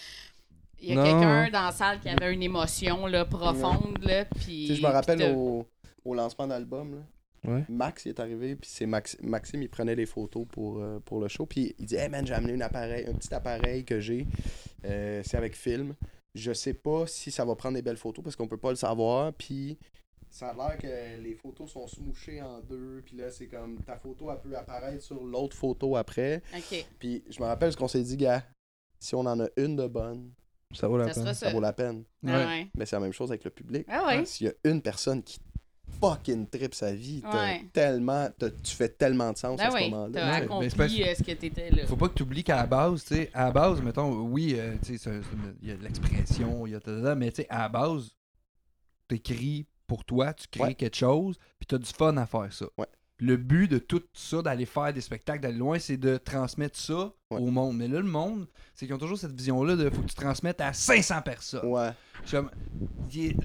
il y a quelqu'un dans la salle qui avait une émotion, là, profonde, là, puis... Tu sais, je me rappelle au, au lancement d'album, là, Ouais. Max il est arrivé, puis c'est Max, Maxime, il prenait des photos pour, euh, pour le show, puis il dit Hey man, j'ai amené une appareil, un petit appareil que j'ai, euh, c'est avec film. Je sais pas si ça va prendre des belles photos parce qu'on peut pas le savoir, puis ça a l'air que les photos sont smouchées en deux, puis là, c'est comme ta photo, elle peut apparaître sur l'autre photo après. OK, Puis je me rappelle ce qu'on s'est dit, gars, si on en a une de bonne, Ça vaut la ça peine. ça ça. vaut la peine. Ah Ouais. ouais. Mais c'est la même chose avec le public. Ah ouais. S'il y a une personne qui fucking trip sa vie, Ouais. tellement, tu fais tellement de sens Ben à ce moment-là. t'as accompli pas- euh, ce que t'étais, là. Faut pas que tu oublies qu'à la base, tu sais, à la base, mettons, oui, euh, tu sais, il y a de l'expression, il y a ta- mais tu sais, à la base, t'écris pour toi, tu crées Ouais. quelque chose, puis t'as du fun à faire ça. Ouais. Le but de tout ça, d'aller faire des spectacles, d'aller loin, c'est de transmettre ça Ouais. au monde. Mais là, le monde, c'est qu'ils ont toujours cette vision-là de faut que tu transmettes à 500 personnes. Ouais. Comme,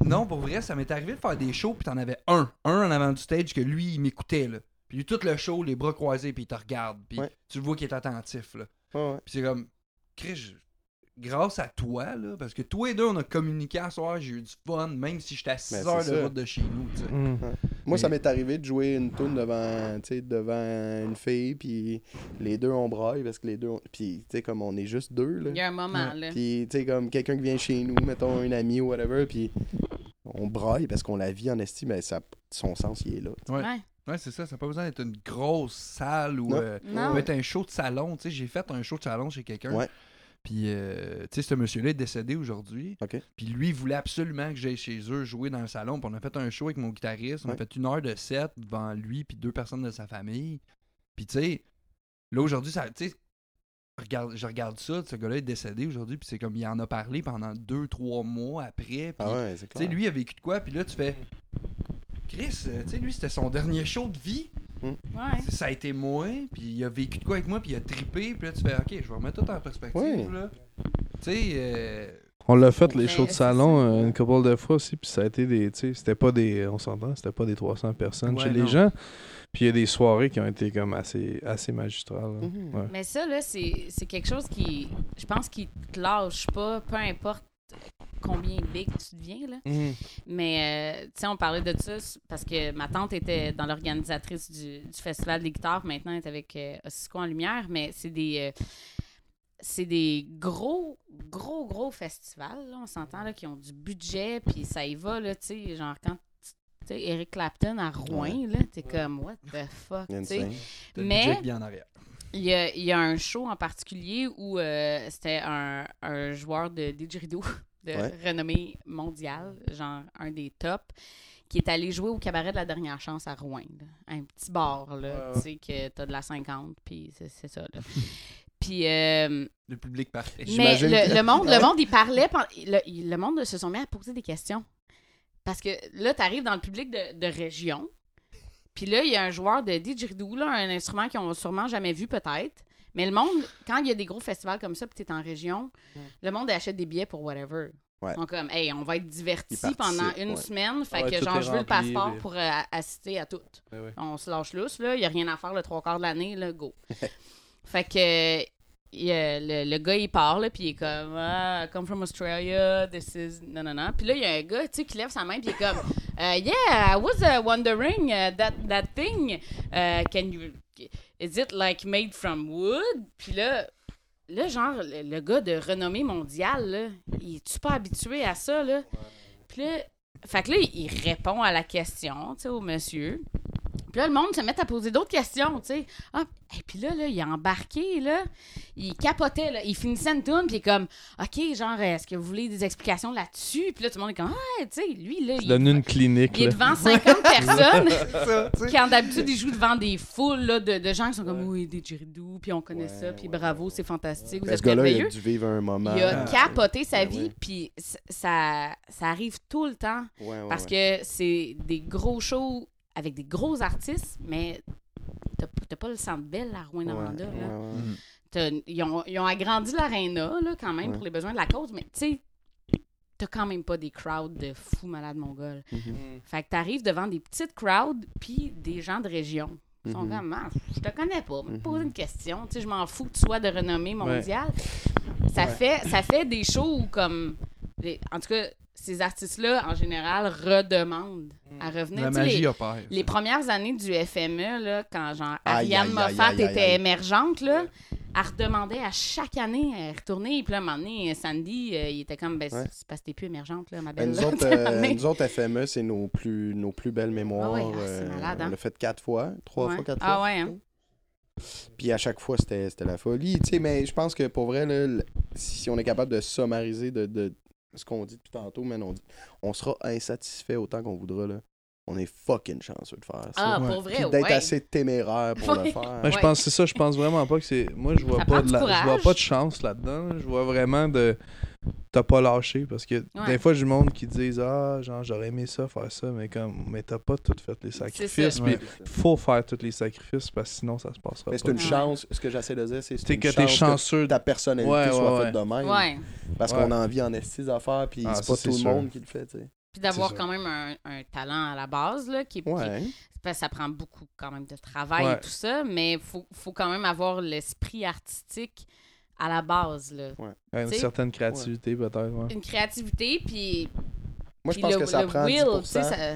Non, pour vrai, ça m'est arrivé de faire des shows, puis t'en avais un, un en avant du stage que lui, il m'écoutait, là. Puis lui, tout le show, les bras croisés, puis il te regarde, puis Ouais. tu le vois qu'il est attentif, là. Ouais, ouais. Puis c'est comme, Chris, grâce à toi, là, parce que tous les deux, on a communiqué à soir, j'ai eu du fun, même si j'étais à 6 Ben, heures de ça. route de chez nous, tu sais. Mhm. Moi, ça m'est arrivé de jouer une tune devant, tu sais, devant une fille, puis les deux on braille parce que les deux, on- puis tu sais comme on est juste deux là. Il y a un moment, là. Puis tu sais comme quelqu'un qui vient chez nous, mettons un ami ou whatever, puis on braille parce qu'on la vit en estime, mais ça, son sens il est là. Ouais. Ouais. Ouais, c'est ça, ça n'a pas besoin d'être une grosse salle ou. Euh, être un show de salon, tu sais. J'ai fait un show de salon chez quelqu'un. Ouais. Puis, euh, tu sais, ce monsieur-là est décédé aujourd'hui. Ok. Puis lui, il voulait absolument que j'aille chez eux jouer dans le salon. Puis on a fait un show avec mon guitariste. On a fait une heure de set devant lui puis deux personnes de sa famille. Puis tu sais, là aujourd'hui, ça, tu sais, regarde, je regarde ça, ce gars-là est décédé aujourd'hui. Puis c'est comme il en a parlé pendant deux, trois mois après. Puis Ah ouais, c'est tu sais, clair. lui, il a vécu de quoi? Puis là, tu fais. Chris, euh, tu sais, lui, c'était son dernier show de vie. Ouais. Ça a été moi, puis il a vécu de quoi avec moi, puis il a trippé, puis là, tu fais, ok, je vais remettre tout en perspective, là. Tu sais, euh, On l'a fait les Mais shows de salon euh, une couple de fois aussi, puis ça a été des, tu sais, c'était pas des, on s'entend, c'était pas des 300 personnes Ouais, chez non. les gens. Puis il y a des soirées qui ont été comme assez, assez magistrales. Mhm. Ouais. Mais ça, là, c'est c'est quelque chose qui, je pense, qui te lâche pas, peu importe combien big tu deviens, là. Mhm. Mais, euh, tu sais, on parlait de ça parce que ma tante était dans l'organisatrice du, du Festival des guitares. Maintenant, elle est avec euh, en Lumière, mais c'est des... euh, c'est des gros, gros, gros festivals, là, on s'entend, là, qui ont du budget, puis ça y va, là, tu sais, genre quand, tu sais, Eric Clapton à Rouen, là, t'es comme, what the fuck, tu sais. Mais- en arrière. Il y a, il y a un show en particulier où euh, c'était un, un joueur de didgeridoo de Ouais. renommée mondiale, genre un des tops, qui est allé jouer au cabaret de la dernière chance à Rouen. là. Un petit bar, là, tu sais, que t'as de la 50, puis c'est ça, là. Puis, euh, Le public parfait. mais le, monde, le monde, il parlait, le, le monde se sont mis à poser des questions. Parce que là, tu arrives dans le public de, de région, puis là, il y a un joueur de didgeridoo, là, un instrument qu'ils ont sûrement jamais vu peut-être. Mais le monde, quand il y a des gros festivals comme ça, puis tu es en région, le monde achète des billets pour whatever. Ouais. Ils sont comme, hey, on va être divertis pendant une ouais. semaine, fait Ouais, que genre, je veux le passeport pour euh, assister à tout. Ouais. On se lâche lousse, là. Il n'y a rien à faire le trois quarts de l'année, là, go. fait que il a- le, le gars, il part, là, puis il est comme ah, I come from Australia, this is. Non, non, non. Puis là, il y a un gars, tu sais, qui lève sa main, puis il est comme Euh, Yeah, I was uh, wondering uh, that, that thing. uh, can you. Is it like made from wood? Puis là. Là, genre, le, le gars de renommée mondiale, là, il est-tu pas habitué à ça, là? Puis là, fait que là, il répond à la question, tu sais, au monsieur. Puis là, le monde se met à poser d'autres questions, tu sais. Ah, et puis là, là, il a embarqué, là. Il capotait, là. Il finissait une tune, puis il est comme, OK, genre, est-ce que vous voulez des explications là-dessus? Puis là, tout le monde est comme, ah, tu sais, lui, là, il, donnes une clinique, il est devant 50 personnes. Ça. Quand d'habitude, il joue devant des foules là, de, de gens qui sont comme, oui, des didgeridoo, puis on connaît Ouais, ça, puis ouais, bravo, ouais. c'est fantastique, vous Ben, êtes ce gars-là, il a merveilleux. dû vivre un moment. Il a Ah, capoté sa ben vie, puis ça, ça arrive tout le temps. Ouais, ouais, Parce ouais. que c'est des gros shows avec des gros artistes, mais t'as pas le centre belle à Rouen-Noranda. Ouais, là. ouais, ouais. Mhm. T'as- Ils ont, ils ont agrandi l'aréna là, quand même Ouais. pour les besoins de la cause, mais tu sais, t'as quand même pas des crowds de fous malades mongols. Mhm. Fait que t'arrives devant des petites crowds puis des gens de région. Ils sont Mhm. comme, Ah, je te connais pas, me Mhm. poser une question. Tu sais, je m'en fous que tu sois de renommée mondiale. Ça, Ouais. fait, ça fait des shows où, comme. les- en tout cas, ces artistes-là, en général, redemandent à revenir. La sais, les- magie opère. les premières années du FME, là, quand genre Aïe, Ariane Moffat était aïe. émergente, là, elle redemandait à chaque année à retourner. Puis là, à un moment donné, Sandy, euh, il était comme, ben, Ouais. c'est parce que t'es plus émergente, là, ma Ben, belle. nous, là. autres, euh, nous autres, FME, c'est nos plus, nos plus belles mémoires. Ah ouais, ah, c'est euh, malade, hein? On l'a fait quatre fois, trois Ouais. fois, quatre Ah fois. ouais, hein? Puis à chaque fois, c'était c'était la folie. Tu sais, mais je pense que pour vrai, là, si on est capable de summariser de, de ce qu'on dit depuis tantôt, man, on, dit- on sera insatisfait autant qu'on voudra. Là. On est fucking chanceux de faire ça. Ah, Ouais. pour vrai, d'être ouais. assez téméraire pour le faire. Moi, je pense c'est ça, je pense vraiment pas que c'est. Moi, je vois Ça pas de la... je vois pas de chance là-dedans. Je vois vraiment de. T'as pas lâché parce que Ouais. des fois, j'ai du monde qui disent Ah, genre, j'aurais aimé ça, faire ça, mais comme, mais t'as pas tout fait les sacrifices. Puis faut faire tous les sacrifices parce que sinon, ça se passera Mais pas. c'est une Ouais. chance. Ce que j'essaie de dire, c'est que t'es chanceux. que ta personnalité Ouais, soit ouais, faite de même. Ouais. Parce Ouais. qu'on a envie en esti d'affaires, puis Ah, c'est pas tout le sûr. monde qui le fait, tu sais. Puis d'avoir quand même un, un talent à la base, là, qui, qui- Ouais. parce que ça prend beaucoup quand même de travail Ouais. et tout ça, mais il faut, faut quand même avoir l'esprit artistique à la base, là. Ouais, une certaine créativité, peut-être. Ouais. Une créativité, puis Moi, je pense le, que ça prend will, 10%. tu sais, ça-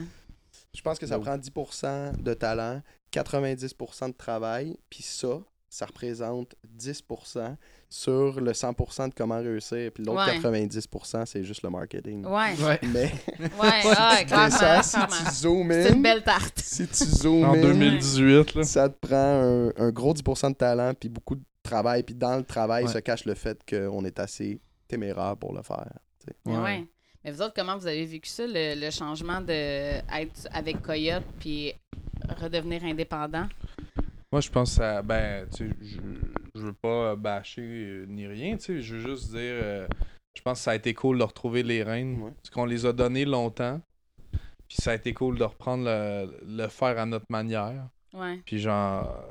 Je pense que ça prend 10% de talent, 90% de travail, puis ça, ça représente 10% sur le 100% de comment réussir, puis l'autre Ouais. 90%, c'est juste le marketing. Ouais, Ouais. Mais ouais, ouais, clairement, ça, si clairement. tu zoomes C'est une in, belle tarte. si tu zoomes En in, 2018, là. ça te prend un, un gros 10% de talent, puis beaucoup de travail, puis dans le travail Ouais. se cache le fait qu'on est assez téméraire pour le faire. Ouais. ouais. Mais vous autres, comment vous avez vécu ça, le, le changement de être avec Coyote puis redevenir indépendant? Moi, je pense que ça. Ben, tu sais, je, je veux pas bâcher euh, ni rien, tu sais. Je veux juste dire. euh, je pense que ça a été cool de retrouver les rênes. Ouais. Parce qu'on les a donnés longtemps. Puis ça a été cool de reprendre le, le faire à notre manière. Ouais. Puis genre.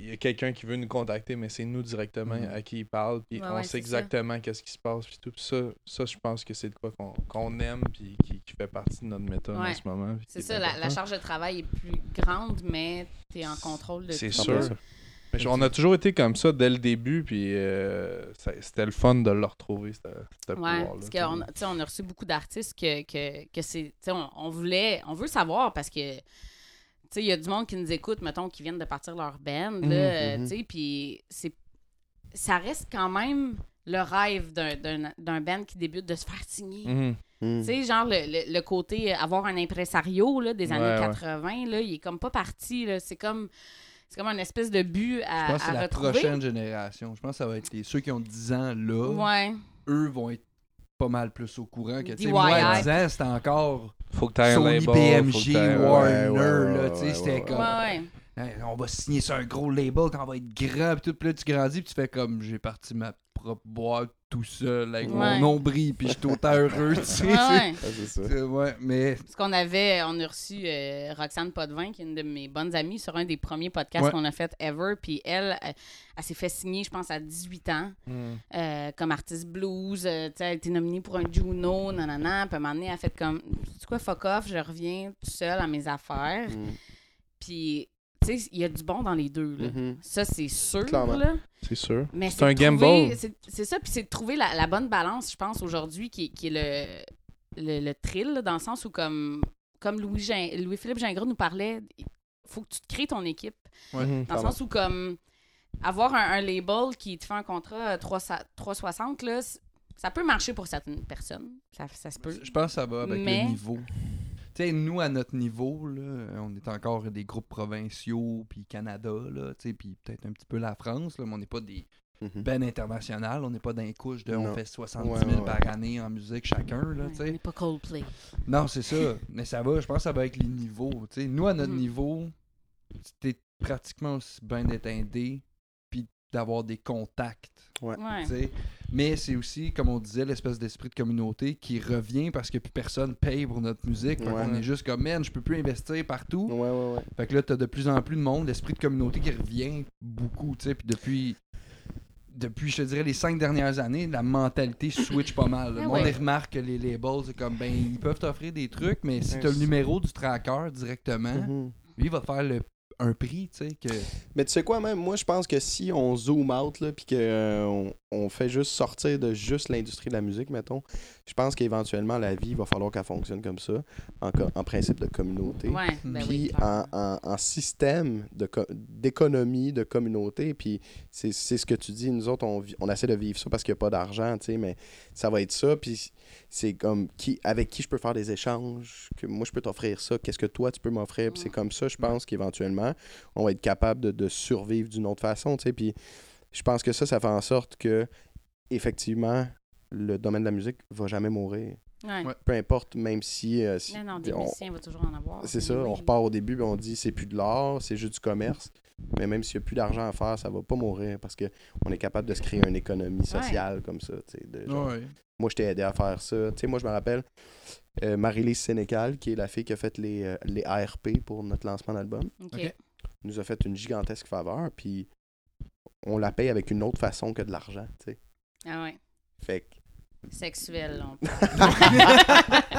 Il y a quelqu'un qui veut nous contacter, mais c'est nous directement Mhm. à qui il parle. Puis Ouais, on ouais, sait c'est exactement qu'est-ce qui se passe. Puis tout. Ça, ça, je pense que c'est de quoi qu'on qu'on aime. Puis qui, qui fait partie de notre méthode Ouais. en ce moment. C'est ça, la, charge de travail est plus grande, mais tu es en contrôle de C'est tout. sûr. ça. Mais on a toujours été comme ça dès le début, puis euh, c'était le fun de le retrouver, ce Ouais, pouvoir-là. parce qu'on a, tu sais, on a reçu beaucoup d'artistes que, que, que c'est. tu sais, On, on voulait. On veut savoir parce que. Tu sais, il y a du monde qui nous écoute, mettons, qui viennent de partir leur band, là, Mhm, euh, tu sais, puis c'est. Ça reste quand même le rêve d'un- d'un d'un band qui débute de se faire signer. Hmm. Tu sais, genre, le, le- le côté avoir un impresario là, des années Ouais, ouais. 80, là, il est comme pas parti. là. C'est comme. C'est comme un espèce de but à, Je pense que c'est à la retrouver. prochaine génération. Je pense que ça va être les, ceux qui ont 10 ans là. Ouais. Eux vont être pas mal plus au courant que tu sais, moi à 10 ans c'était encore Faut que Sony, label. faut que BMG, Warner Ouais, ouais, là, ouais, tu sais ouais, c'était ouais, comme Ouais, ouais. Hey, on va signer sur un gros label quand on va être grand puis tout puis là tu grandis puis tu fais comme j'ai parti ma propre boîte tout seul avec Ouais. mon nombril puis je suis autant heureux tu sais Ouais, ouais. Ah, c'est ça. c'est- ouais mais Parce qu'on avait, on a reçu euh, Roxane Potvin, qui est une de mes bonnes amies, sur un des premiers podcasts Ouais. qu'on a fait ever. Puis elle, elle, elle s'est fait signer, je pense, à 18 ans, Mhm. euh, comme artiste blues. Euh, tu sais, elle a été nominée pour un Juno, nanana. Puis à un moment donné, elle a fait comme, tu quoi, fuck off, je reviens tout seul à mes affaires. Hmm. Puis, tu sais, il y a du bon dans les deux, là. Mhm. Ça, c'est sûr. C'est sûr. Mais C'est un trouver- gamble. C'est ça, puis c'est de trouver la, la bonne balance, je pense, aujourd'hui, qui, qui est le, le, le thrill, là, dans le sens où, comme, comme Louis Louis-Philippe Gingras nous parlait, il faut que tu te crées ton équipe. Ouais. Mhm. Dans le Pardon. sens où, comme, avoir un, un label qui te fait un contrat euh, 300 360, là, ça peut marcher pour certaines personnes. Ça, ça se peut. je pense que ça va avec Mais- le niveau sais nous à notre niveau là on est encore des groupes provinciaux puis Canada là tu sais puis peut-être un petit peu la France là mais on n'est pas des Mhm. ben international on n'est pas d'un couche de on fait 70 Ouais, 000 ouais, ouais. par année en musique chacun là Ouais, tu on n'est pas Coldplay. Non, c'est ça. Mais ça va, je pense que ça va avec les niveaux. tu sais. nous, à notre Mhm. niveau, c'était pratiquement aussi bien d'être indé d'avoir des contacts. Ouais. Mais c'est aussi, comme on disait, l'espèce d'esprit de communauté qui revient parce que plus personne paye pour notre musique. Ouais. qu'on est juste comme, man, je peux plus investir partout. Ouais, ouais, ouais. Fait que là, t'as de plus en plus de monde, l'esprit de communauté qui revient beaucoup. Puis depuis, depuis, je te dirais, les cinq dernières années, la mentalité switch pas mal. Le monde ouais. il remarque que les labels, c'est comme, ben, ils peuvent t'offrir des trucs, mais si t'as le numéro du tracker directement, Mhm. lui, il va te faire le, un prix, tu sais, que... Mais tu sais quoi, même, moi, je pense que si on zoom out, là, puis qu'on on fait juste sortir de juste l'industrie de la musique, mettons, je pense qu'éventuellement, la vie, il va falloir qu'elle fonctionne comme ça, en, principe de communauté. Ouais, ben oui. Puis en, en- en système d'économie, de communauté, puis c'est c'est ce que tu dis, nous autres, on, on essaie de vivre ça parce qu'il n'y a pas d'argent, tu sais, mais ça va être ça, puis c'est comme qui avec qui je peux faire des échanges, que moi je peux t'offrir ça, qu'est-ce que toi tu peux m'offrir, puis c'est comme ça, je pense qu'éventuellement, on va être capable de, de survivre d'une autre façon, tu sais, puis je pense que ça, ça fait en sorte que, effectivement, le domaine de la musique va jamais mourir. Ouais. Peu importe, même si... euh, si- Non, non, des on- musiciens, il va toujours en avoir. c'est ça, on repart au début et on dit c'est plus de l'art, c'est juste du commerce. Mais même s'il n'y a plus d'argent à faire, ça va pas mourir parce qu'on est capable de se créer une économie sociale comme ça. tu sais, de genre, Ouais. Moi, je t'ai aidé à faire ça. Moi, je me rappelle euh, Marie-Lise Sénécal, qui est la fille qui a fait les, euh, les ARP pour notre lancement d'album, nous a fait une gigantesque faveur. Puis on la paye avec une autre façon que de l'argent. tu sais. Ah ouais. Fait que Sexuel, on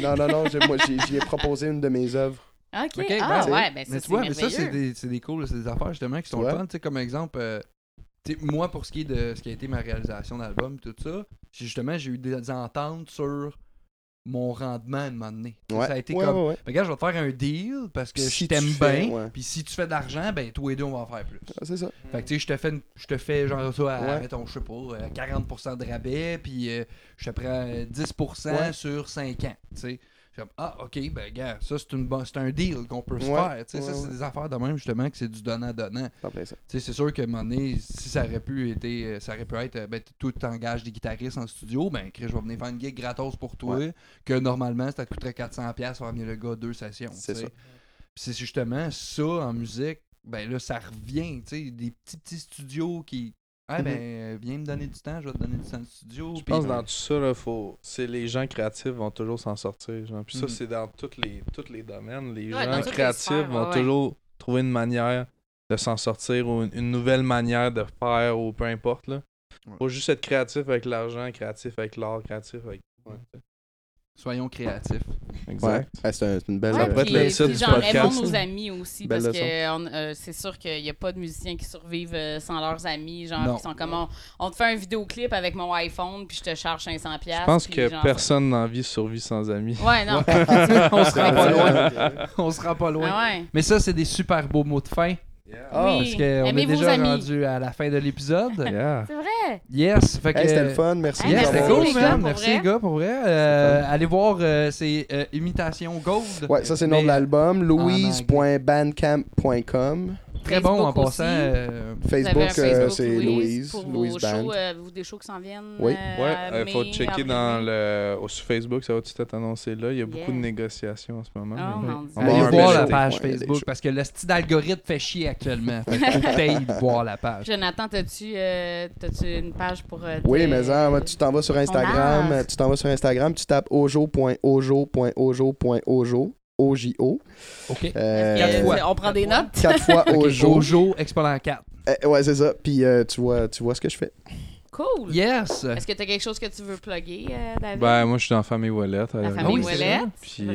Non, non, non, j'ai- moi, j'ai- j'y ai proposé une de mes œuvres. OK. Ok, ah, ben, ouais, ben ça, mais c'est tu vois, mais ça, c'est merveilleux. des, c'est des cool, c'est des affaires justement qui sont Ouais. le fun. Tu sais, comme exemple, euh, tu sais, moi, pour ce qui est de ce qui a été ma réalisation d'album, tout ça, j'ai- justement, j'ai eu des ententes sur mon rendement à un moment donné. Ouais. Ça a été Ouais, comme, ouais, ouais. Ben, regarde, je vais te faire un deal parce que Si je t'aime bien. Puis si tu fais de l'argent, ben toi et deux, on va en faire plus. Ah, C'est ça. Fait que tu sais, je te fais, une- je te fais genre ça à, Ouais. mettons, je sais pas, euh, 40% de rabais, puis euh, je te prends euh, 10% Ouais. sur 5 ans. Tu sais, comme, ah, ok, ben, gars, ça, c'est, une bonne- c'est un deal qu'on peut se Ouais. faire. Ça, c'est des affaires de même, justement, que c'est du donnant-donnant. C'est sûr un moment donné, si ça aurait pu été, euh, ça aurait pu être, euh, ben, t- toi, tu engages des guitaristes en studio, ben, Chris, je vais venir faire une gig gratos pour toi, que normalement, ça te coûterait 400$ pour amener le gars deux sessions. C'est ça. C'est justement ça en musique, ben là, ça revient, tu sais, des petits petits studios qui. Ah Mhm. ben, euh, viens me donner du temps, je vais te donner du temps de studio. Je pense que dans tout ça, là, faut... c'est les gens créatifs vont toujours s'en sortir. Genre. Puis ça, Mhm. c'est dans tous les, tous les domaines. Les Ouais, gens les créatifs sphères, vont ouais, ouais. toujours trouver une manière de s'en sortir ou une, une nouvelle manière de faire ou peu importe. Là. Ouais. Faut juste être créatif avec l'argent, créatif avec l'art, créatif avec. Soyons créatifs. Ouais. Exact. Ouais, c'est un- c'est une belle. Ouais, être puis, le titre puis du genre, podcast, nos amis aussi, Belle parce leçon. que euh, c'est sûr qu'il n'y a pas de musiciens qui survivent euh, sans leurs amis, genre, Non. qui sont comme, on, on te fait un vidéoclip avec mon iPhone, puis je te charge 500$. Je pense puis que genre- personne la vie survit sans amis. Ouais, non. On se rend pas loin. loin. On se rend pas loin. Ah ouais. Mais ça, c'est des super beaux mots de fin. Ah, Oui. Parce qu'on est déjà rendu à la fin de l'épisode. Yeah. C'est vrai. Yes. Fait que, Hey, c'était le fun, merci. Yes, c'était cool, les gars, Merci, vrai. les gars, pour vrai. Euh, allez voir, euh, c'est euh, Imitation Gold. Ouais, ça c'est le nom Mais de l'album. anglais. Louise.bandcamp.com. Très bon en Facebook passant. euh, Vous avez un Facebook, euh, Facebook, c'est Louise. Pour Louise vos Band. shows, euh, vous des shows qui s'en viennent. Oui. euh, Ouais, faut mai, checker avril, dans mai. le au- sur Facebook, ça va tout être annoncé là. Il y a beaucoup Yeah. de négociations en ce moment. Oh, mais- mon Dieu. Allez voir la page Ouais, des Facebook parce que le style d'algorithme fait chier actuellement. Fait faut voir la page. Jonathan, t'as-tu euh, t'as-tu une page pour. euh, Oui, mais hein, tu t'en vas sur Instagram, art? tu t'en vas sur Instagram, tu tapes ojo.ojo.ojo.ojo, O-J-O. OK. Euh, Quatre fois. On prend des notes? Quatre fois ojo. Ojo, exponent 4. Euh, ouais, c'est ça. Puis euh, tu, vois, tu vois ce que je fais. Cool. Yes. Est-ce que t'as quelque chose que tu veux plugger, euh, David? Ben, moi, je suis dans Famille Wallet. La famille oui, vrai. Puis,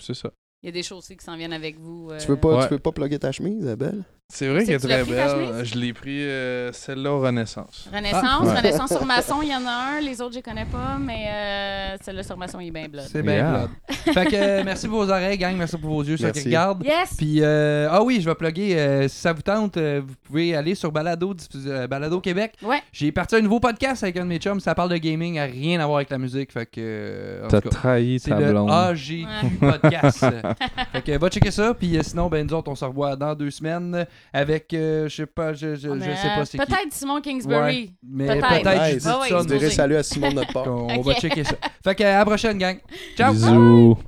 c'est ça. Il y a des choses aussi qui s'en viennent avec vous. euh, Tu veux pas, Ouais. tu veux pas plugger ta chemise, Isabelle? C'est vrai qu'elle est très belle. Je l'ai pris euh, celle-là au Renaissance. Renaissance, Ah, ouais. Renaissance sur maçon, il y en a un. Les autres, je les connais pas, mais euh, celle-là sur maçon, il est bien blood. C'est bien Yeah. blood. Fait que euh, merci pour vos oreilles, gang. Merci pour vos yeux, ceux qui regardent. Yes! Puis, euh, ah oui, je vais plugger. euh, si ça vous tente, euh, vous pouvez aller sur Balado, euh, Balado Québec. Ouais. J'ai parti un nouveau podcast avec un de mes chums. Ça parle de gaming, a rien à voir avec la musique. Fait que. euh, T'as trahi c'est ta le blonde. AGQ Podcast. fait que va checker ça. Puis euh, sinon, ben nous autres, on se revoit dans deux semaines avec, euh, je sais pas, je, je, je sais pas euh, c'est qui. Peut-être Simon Kingsbury. Mais Peut-être. je Nice. dis ouais, ça. nous- dirais salut à Simon de notre part. On, on va checker ça. Fait que à la prochaine, gang. Ciao! Bisous.